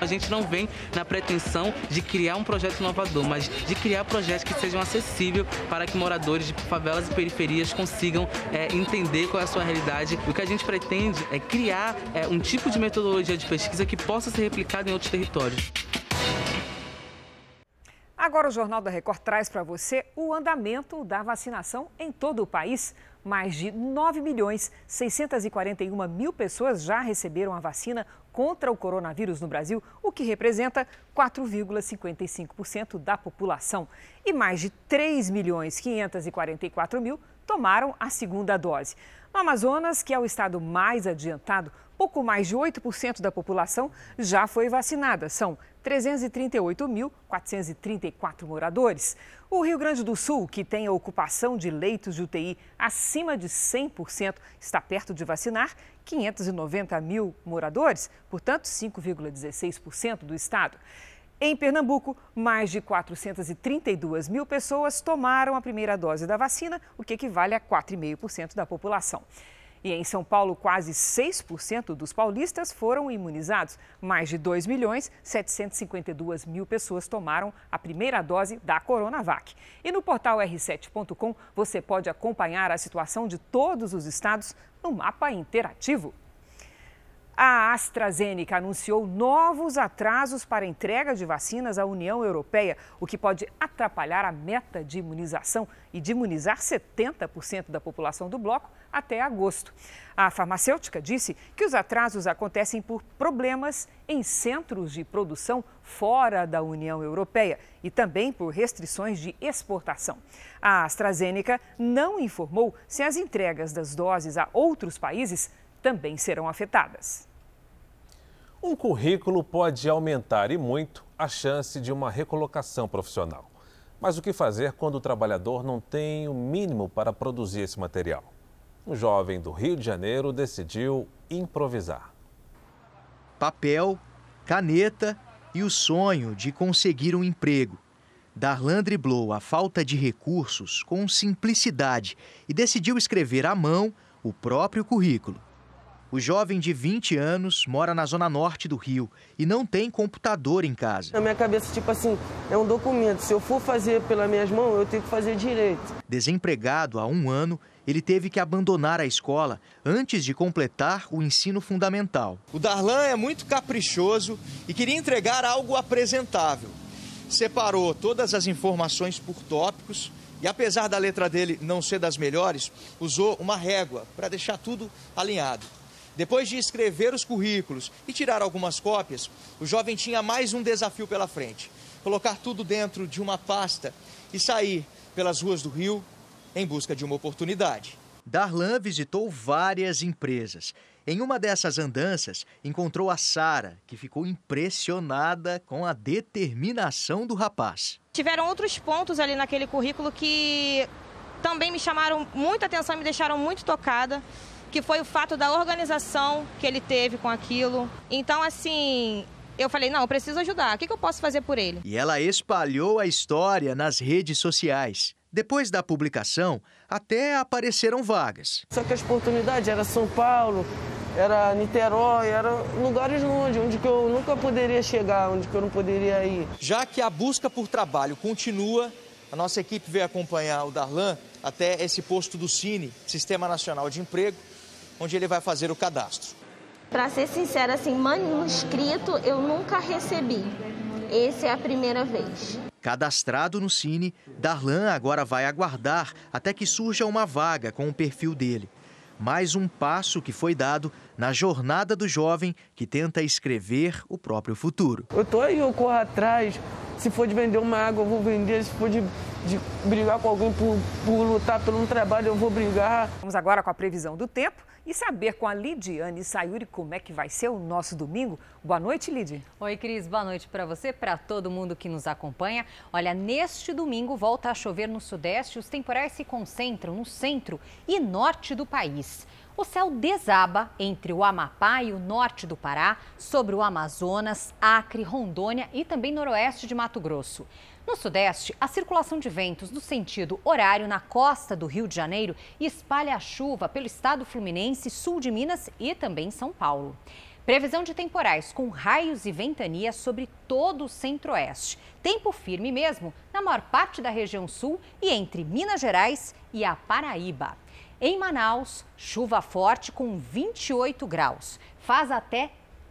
A gente não vem na pretensão de criar um projeto inovador, mas de criar projetos que sejam acessíveis para que moradores de favelas e periferias consigam é, entender qual é a sua realidade. O que a gente pretende é criar é, um tipo de metodologia de pesquisa que possa ser replicado em outros territórios. Agora o Jornal da Record traz para você o andamento da vacinação em todo o país. Mais de 9 milhões 641 mil pessoas já receberam a vacina contra o coronavírus no Brasil, o que representa 4,55% da população. E mais de 3 milhões 544 mil tomaram a segunda dose. No Amazonas, que é o estado mais adiantado, pouco mais de 8% da população já foi vacinada. São 338.434 moradores. O Rio Grande do Sul, que tem a ocupação de leitos de UTI acima de 100%, está perto de vacinar 590 mil moradores, portanto, 5,16% do estado. Em Pernambuco, mais de 432 mil pessoas tomaram a primeira dose da vacina, o que equivale a 4,5% da população. E em São Paulo, quase 6% dos paulistas foram imunizados. Mais de 2 milhões 752 mil pessoas tomaram a primeira dose da Coronavac. E no portal r7.com você pode acompanhar a situação de todos os estados no mapa interativo. A AstraZeneca anunciou novos atrasos para entrega de vacinas à União Europeia, o que pode atrapalhar a meta de imunização e de imunizar 70% da população do bloco até agosto. A farmacêutica disse que os atrasos acontecem por problemas em centros de produção fora da União Europeia e também por restrições de exportação. A AstraZeneca não informou se as entregas das doses a outros países também serão afetadas. Um currículo pode aumentar e muito a chance de uma recolocação profissional. Mas o que fazer quando o trabalhador não tem o mínimo para produzir esse material? Um jovem do Rio de Janeiro decidiu improvisar. Papel, caneta e o sonho de conseguir um emprego. Darlan driblou a falta de recursos com simplicidade e decidiu escrever à mão o próprio currículo. O jovem de 20 anos mora na zona norte do Rio e não tem computador em casa. Na minha cabeça, tipo assim, é um documento. Se eu for fazer pelas minhas mãos, eu tenho que fazer direito. Desempregado há um ano, ele teve que abandonar a escola antes de completar o ensino fundamental. O Darlan é muito caprichoso e queria entregar algo apresentável. Separou todas as informações por tópicos e, apesar da letra dele não ser das melhores, usou uma régua para deixar tudo alinhado. Depois de escrever os currículos e tirar algumas cópias, o jovem tinha mais um desafio pela frente: colocar tudo dentro de uma pasta e sair pelas ruas do Rio em busca de uma oportunidade. Darlan visitou várias empresas. Em uma dessas andanças, encontrou a Sara, que ficou impressionada com a determinação do rapaz. Tiveram outros pontos ali naquele currículo que também me chamaram muita atenção e me deixaram muito tocada que foi o fato da organização que ele teve com aquilo. Então, assim, eu falei, não, eu preciso ajudar. O que, eu posso fazer por ele? E ela espalhou a história nas redes sociais. Depois da publicação, até apareceram vagas. Só que as oportunidades era São Paulo, era Niterói, era lugares longe, onde que eu nunca poderia chegar, onde que eu não poderia ir. Já que a busca por trabalho continua, a nossa equipe veio acompanhar o Darlan até esse posto do Cine, Sistema Nacional de Emprego, onde ele vai fazer o cadastro. Para ser sincera, assim, manuscrito eu nunca recebi. Essa é a primeira vez. Cadastrado no Cine, Darlan agora vai aguardar até que surja uma vaga com o perfil dele. Mais um passo que foi dado na jornada do jovem que tenta escrever o próprio futuro. Eu tô aí, eu corro atrás. Se for de vender uma água, eu vou vender. Se for de, de brigar com alguém por, por lutar pelo um trabalho, eu vou brigar. Vamos agora com a previsão do tempo e saber com a Lidiane Sayuri como é que vai ser o nosso domingo. Boa noite, Lid. Oi, Cris. Boa noite para você, para todo mundo que nos acompanha. Olha, neste domingo volta a chover no sudeste. Os temporais se concentram no centro e norte do país. O céu desaba entre o Amapá e o norte do Pará, sobre o Amazonas, Acre, Rondônia e também noroeste de Mato Grosso. No Sudeste, a circulação de ventos no sentido horário na costa do Rio de Janeiro espalha a chuva pelo estado fluminense, sul de Minas e também São Paulo. Previsão de temporais com raios e ventania sobre todo o centro-oeste. Tempo firme mesmo na maior parte da região sul e entre Minas Gerais e a Paraíba. Em Manaus, chuva forte com 28 graus. Faz até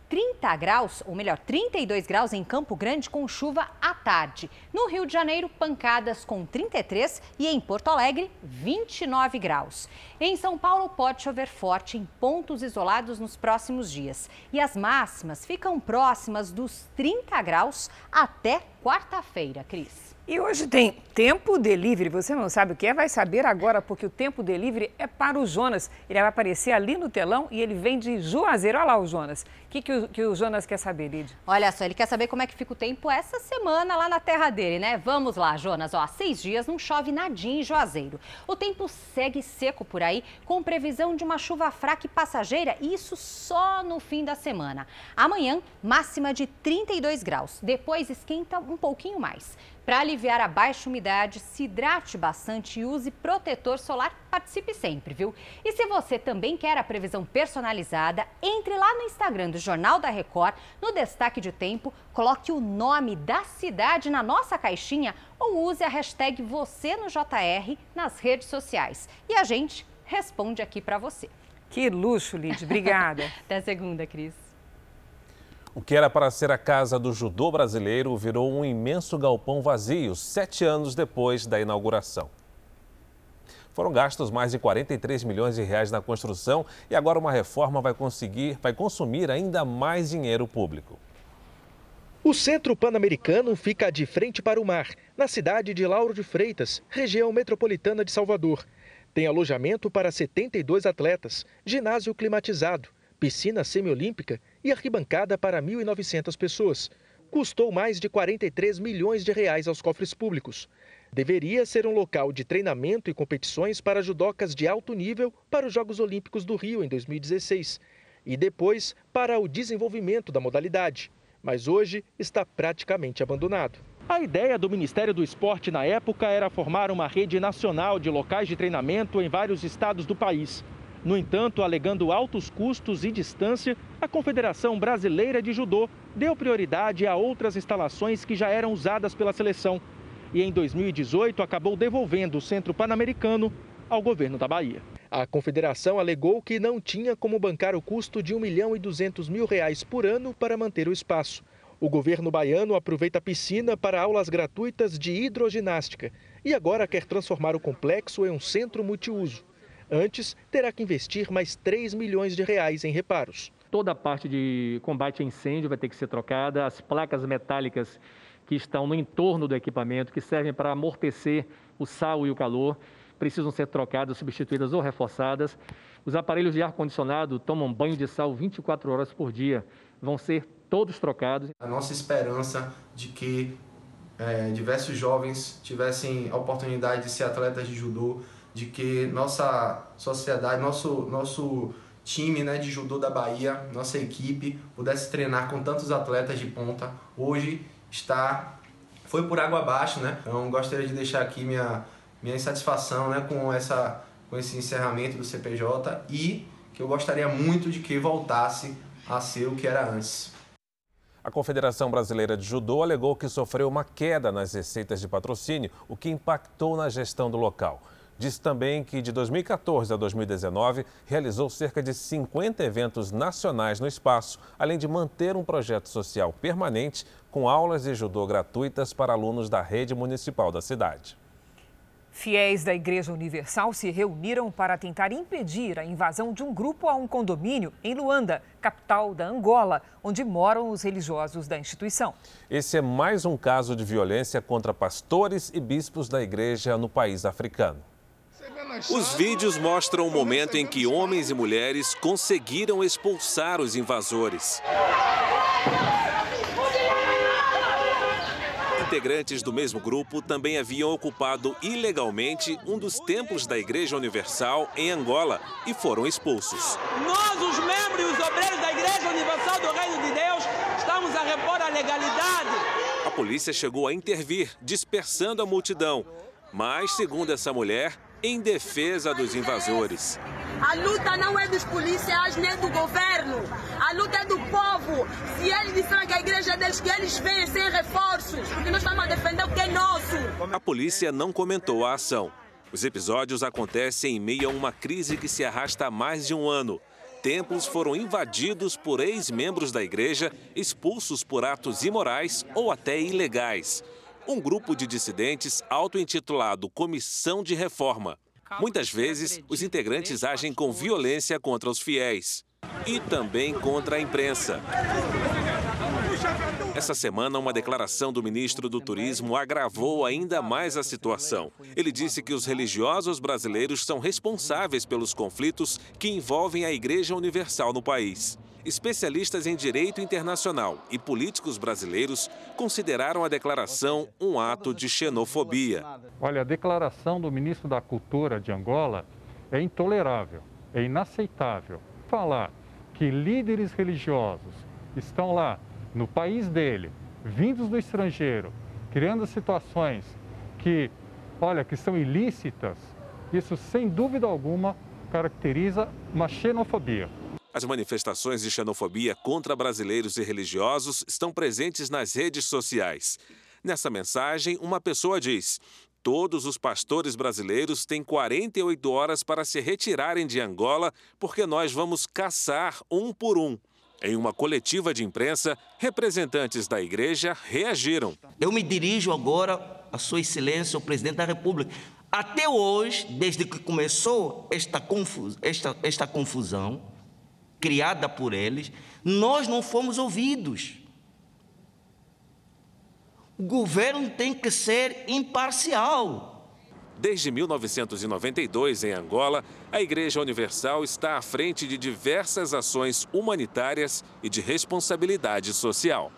30 graus, ou melhor, 32 graus em Campo Grande com chuva à tarde. No Rio de Janeiro, pancadas com 33 e em Porto Alegre, 29 graus. Em São Paulo, pode chover forte em pontos isolados nos próximos dias. E as máximas ficam próximas dos 30 graus até quarta-feira, Cris. E hoje tem tempo delivery. Você não sabe o que é? Vai saber agora, porque o tempo delivery é para o Jonas. Ele vai aparecer ali no telão e ele vem de Juazeiro. Olha lá o Jonas. Que, que, o, que o Jonas quer saber, Lid? Olha só, ele quer saber como é que fica o tempo essa semana lá na terra dele, né? Vamos lá, Jonas. Ó, há seis dias não chove nadinha em Juazeiro. O tempo segue seco por aí, com previsão de uma chuva fraca e passageira, isso só no fim da semana. Amanhã, máxima de 32 graus. Depois esquenta um pouquinho mais. Para aliviar a baixa umidade, se hidrate bastante e use protetor solar. Participe sempre, viu? E se você também quer a previsão personalizada, entre lá no Instagram do Jornal da Record, no destaque de tempo, coloque o nome da cidade na nossa caixinha ou use a hashtag você no JR nas redes sociais. E a gente responde aqui para você. Que luxo, Lid. Obrigada. Até segunda, Cris. O que era para ser a casa do judô brasileiro virou um imenso galpão vazio sete anos depois da inauguração. Foram gastos mais de 43 milhões de reais na construção e agora uma reforma vai conseguir, vai consumir ainda mais dinheiro público. O Centro Pan-Americano fica de frente para o mar, na cidade de Lauro de Freitas, região metropolitana de Salvador. Tem alojamento para 72 atletas, ginásio climatizado, piscina semiolímpica e arquibancada para 1.900 pessoas. Custou mais de 43 milhões de reais aos cofres públicos. Deveria ser um local de treinamento e competições para judocas de alto nível para os Jogos Olímpicos do Rio em 2016 e depois para o desenvolvimento da modalidade. Mas hoje está praticamente abandonado. A ideia do Ministério do Esporte na época era formar uma rede nacional de locais de treinamento em vários estados do país. No entanto, alegando altos custos e distância, a Confederação Brasileira de Judô deu prioridade a outras instalações que já eram usadas pela seleção. E em 2018 acabou devolvendo o Centro Pan-Americano ao governo da Bahia. A confederação alegou que não tinha como bancar o custo de 1 milhão e 200 mil reais por ano para manter o espaço. O governo baiano aproveita a piscina para aulas gratuitas de hidroginástica e agora quer transformar o complexo em um centro multiuso. Antes, terá que investir mais 3 milhões de reais em reparos. Toda a parte de combate a incêndio vai ter que ser trocada, as placas metálicas que estão no entorno do equipamento, que servem para amortecer o sal e o calor, precisam ser trocadas, substituídas ou reforçadas. Os aparelhos de ar-condicionado tomam banho de sal 24 horas por dia, vão ser todos trocados. A nossa esperança de que é, diversos jovens tivessem a oportunidade de ser atletas de judô de que nossa sociedade, nosso, nosso time né, de judô da Bahia, nossa equipe, pudesse treinar com tantos atletas de ponta. Hoje está foi por água abaixo, né? Então gostaria de deixar aqui minha, minha insatisfação né, com, essa, com esse encerramento do CPJ e que eu gostaria muito de que voltasse a ser o que era antes. A Confederação Brasileira de Judô alegou que sofreu uma queda nas receitas de patrocínio, o que impactou na gestão do local. Disse também que de 2014 a 2019 realizou cerca de 50 eventos nacionais no espaço, além de manter um projeto social permanente com aulas de judô gratuitas para alunos da rede municipal da cidade. Fiéis da Igreja Universal se reuniram para tentar impedir a invasão de um grupo a um condomínio em Luanda, capital da Angola, onde moram os religiosos da instituição. Esse é mais um caso de violência contra pastores e bispos da igreja no país africano. Os vídeos mostram o momento em que homens e mulheres conseguiram expulsar os invasores. Integrantes do mesmo grupo também haviam ocupado ilegalmente um dos templos da Igreja Universal em Angola e foram expulsos. Nós, os membros e os obreiros da Igreja Universal do Reino de Deus, estamos a repor a legalidade. A polícia chegou a intervir, dispersando a multidão. Mas, segundo essa mulher, em defesa dos invasores. A luta não é dos policiais nem do governo. A luta é do povo. Se eles disseram que a igreja é deles, que eles vêm sem reforços, porque nós estamos a defender o que é nosso. A polícia não comentou a ação. Os episódios acontecem em meio a uma crise que se arrasta há mais de um ano. Templos foram invadidos por ex-membros da igreja, expulsos por atos imorais ou até ilegais um grupo de dissidentes auto-intitulado Comissão de Reforma. Muitas vezes, os integrantes agem com violência contra os fiéis e também contra a imprensa. Essa semana, uma declaração do ministro do Turismo agravou ainda mais a situação. Ele disse que os religiosos brasileiros são responsáveis pelos conflitos que envolvem a Igreja Universal no país. Especialistas em direito internacional e políticos brasileiros consideraram a declaração um ato de xenofobia. Olha, a declaração do ministro da Cultura de Angola é intolerável, é inaceitável. Falar que líderes religiosos estão lá no país dele, vindos do estrangeiro, criando situações que, olha, que são ilícitas, isso sem dúvida alguma caracteriza uma xenofobia. As manifestações de xenofobia contra brasileiros e religiosos estão presentes nas redes sociais. Nessa mensagem, uma pessoa diz: Todos os pastores brasileiros têm 48 horas para se retirarem de Angola, porque nós vamos caçar um por um. Em uma coletiva de imprensa, representantes da igreja reagiram. Eu me dirijo agora a Sua Excelência, o presidente da República. Até hoje, desde que começou esta, confus esta, esta confusão, criada por eles, nós não fomos ouvidos. O governo tem que ser imparcial. Desde 1992, em Angola, a Igreja Universal está à frente de diversas ações humanitárias e de responsabilidade social.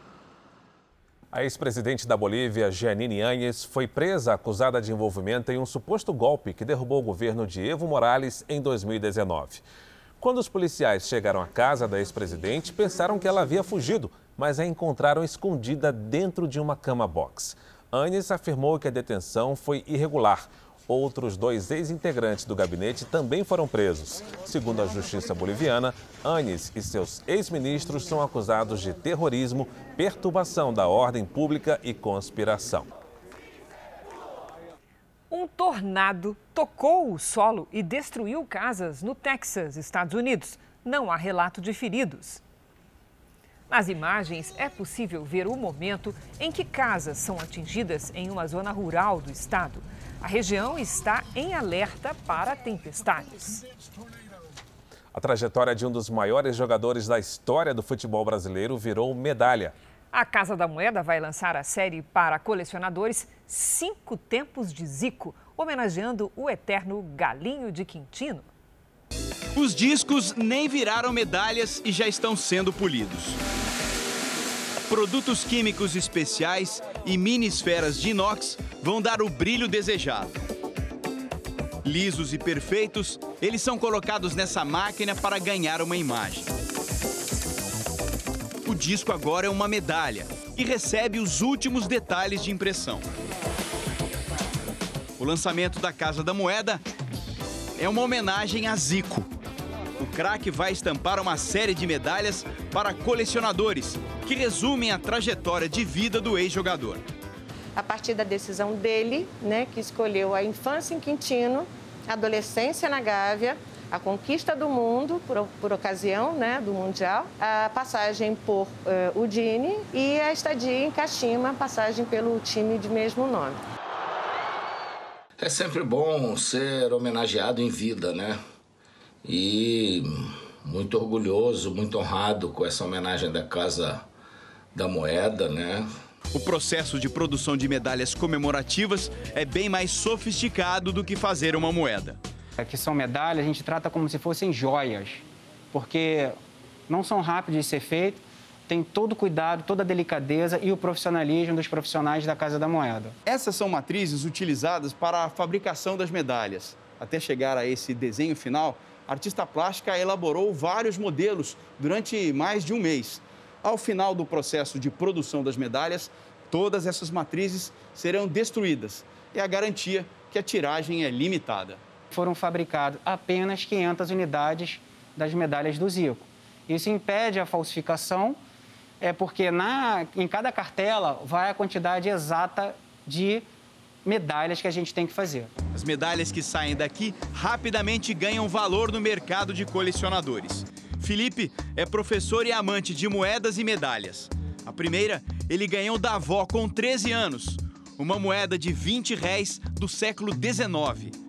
A ex-presidente da Bolívia, Jeanine Áñez, foi presa acusada de envolvimento em um suposto golpe que derrubou o governo de Evo Morales em 2019. Quando os policiais chegaram à casa da ex-presidente, pensaram que ela havia fugido, mas a encontraram escondida dentro de uma cama box. Anes afirmou que a detenção foi irregular. Outros dois ex-integrantes do gabinete também foram presos. Segundo a justiça boliviana, Anes e seus ex-ministros são acusados de terrorismo, perturbação da ordem pública e conspiração. Um tornado tocou o solo e destruiu casas no Texas, Estados Unidos. Não há relato de feridos. Nas imagens é possível ver o momento em que casas são atingidas em uma zona rural do estado. A região está em alerta para tempestades. A trajetória de um dos maiores jogadores da história do futebol brasileiro virou medalha. A Casa da Moeda vai lançar a série para colecionadores Cinco Tempos de Zico, homenageando o eterno Galinho de Quintino. Os discos nem viraram medalhas e já estão sendo polidos. Produtos químicos especiais e mini esferas de inox vão dar o brilho desejado. Lisos e perfeitos, eles são colocados nessa máquina para ganhar uma imagem. O disco agora é uma medalha e recebe os últimos detalhes de impressão. O lançamento da Casa da Moeda é uma homenagem a Zico, o craque vai estampar uma série de medalhas para colecionadores, que resumem a trajetória de vida do ex-jogador. A partir da decisão dele, né, que escolheu a infância em Quintino, a adolescência na Gávea, a conquista do mundo, por, por ocasião né, do Mundial, a passagem por uh, Udine e a estadia em Kashima, passagem pelo time de mesmo nome. É sempre bom ser homenageado em vida, né? E muito orgulhoso, muito honrado com essa homenagem da Casa da Moeda, né? O processo de produção de medalhas comemorativas é bem mais sofisticado do que fazer uma moeda. Aqui são medalhas, a gente trata como se fossem joias, porque não são rápidas de ser feitas, tem todo o cuidado, toda a delicadeza e o profissionalismo dos profissionais da Casa da Moeda. Essas são matrizes utilizadas para a fabricação das medalhas. Até chegar a esse desenho final, a artista plástica elaborou vários modelos durante mais de um mês. Ao final do processo de produção das medalhas, todas essas matrizes serão destruídas. É a garantia que a tiragem é limitada. Foram fabricadas apenas 500 unidades das medalhas do Zico. Isso impede a falsificação é porque na, em cada cartela vai a quantidade exata de medalhas que a gente tem que fazer. As medalhas que saem daqui rapidamente ganham valor no mercado de colecionadores. Felipe é professor e amante de moedas e medalhas. A primeira ele ganhou da avó com 13 anos, uma moeda de 20 réis do século 19.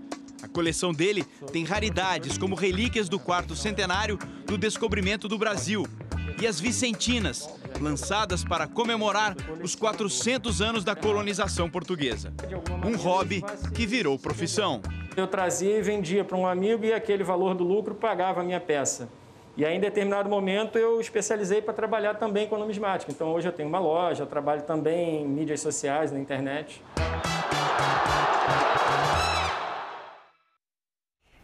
Coleção dele tem raridades como relíquias do quarto centenário do descobrimento do Brasil e as vicentinas, lançadas para comemorar os 400 anos da colonização portuguesa. Um hobby que virou profissão. Eu trazia e vendia para um amigo e aquele valor do lucro pagava a minha peça. E aí, em determinado momento, eu especializei para trabalhar também com numismática. Então, hoje eu tenho uma loja, eu trabalho também em mídias sociais, na internet.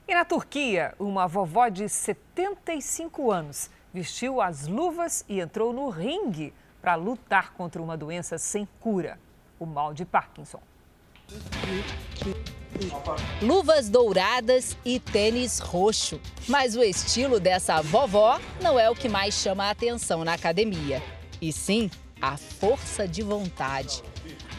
E na Turquia, uma vovó de 75 anos vestiu as luvas e entrou no ringue para lutar contra uma doença sem cura, o mal de Parkinson. Luvas douradas e tênis roxo. Mas o estilo dessa vovó não é o que mais chama a atenção na academia. E sim, a força de vontade.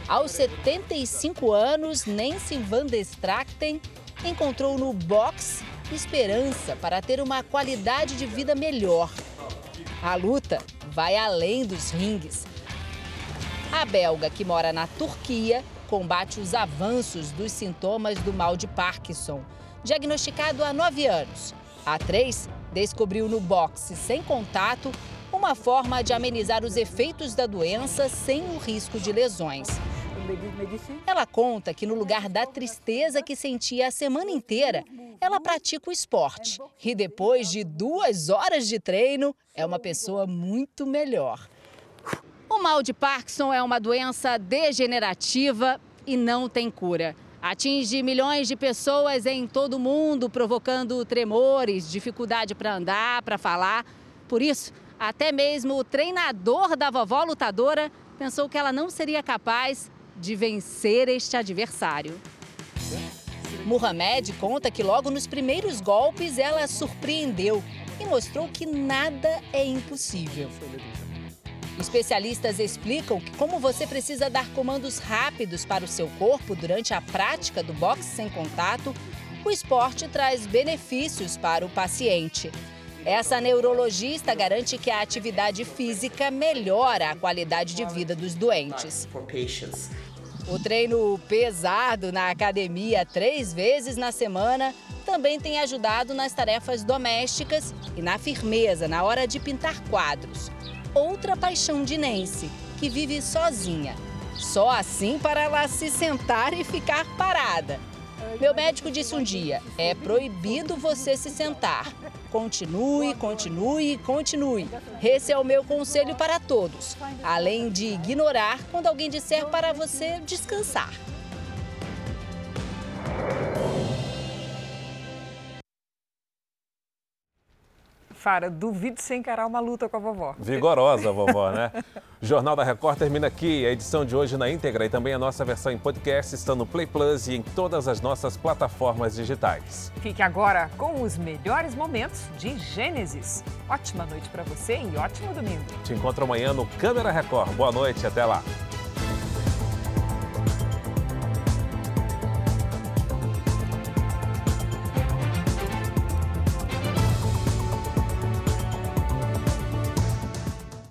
Aos 75 anos, Nancy Van der Straten encontrou no boxe esperança para ter uma qualidade de vida melhor. A luta vai além dos ringues. A belga, que mora na Turquia, combate os avanços dos sintomas do mal de Parkinson, diagnosticado há nove anos. Há três, descobriu no boxe sem contato uma forma de amenizar os efeitos da doença sem o risco de lesões. Ela conta que no lugar da tristeza que sentia a semana inteira, ela pratica o esporte. E depois de duas horas de treino, é uma pessoa muito melhor. O mal de Parkinson é uma doença degenerativa e não tem cura. Atinge milhões de pessoas em todo o mundo, provocando tremores, dificuldade para andar, para falar. Por isso, até mesmo o treinador da vovó lutadora pensou que ela não seria capaz de vencer este adversário. Muhammad conta que logo nos primeiros golpes ela surpreendeu e mostrou que nada é impossível. Especialistas explicam que, como você precisa dar comandos rápidos para o seu corpo durante a prática do boxe sem contato, o esporte traz benefícios para o paciente. Essa neurologista garante que a atividade física melhora a qualidade de vida dos doentes. O treino pesado na academia três vezes na semana também tem ajudado nas tarefas domésticas e na firmeza na hora de pintar quadros. Outra paixão de Nancy, que vive sozinha. Só assim para ela se sentar e ficar parada. Meu médico disse um dia: é proibido você se sentar. Continue, continue, continue. Esse é o meu conselho para todos. Além de ignorar quando alguém disser para você descansar. Fara, duvido sem encarar uma luta com a vovó. Vigorosa, vovó, né? O Jornal da Record termina aqui. A edição de hoje na íntegra e também a nossa versão em podcast está no Play Plus e em todas as nossas plataformas digitais. Fique agora com os melhores momentos de Gênesis. Ótima noite para você e ótimo domingo. Te encontro amanhã no Câmera Record. Boa noite, até lá.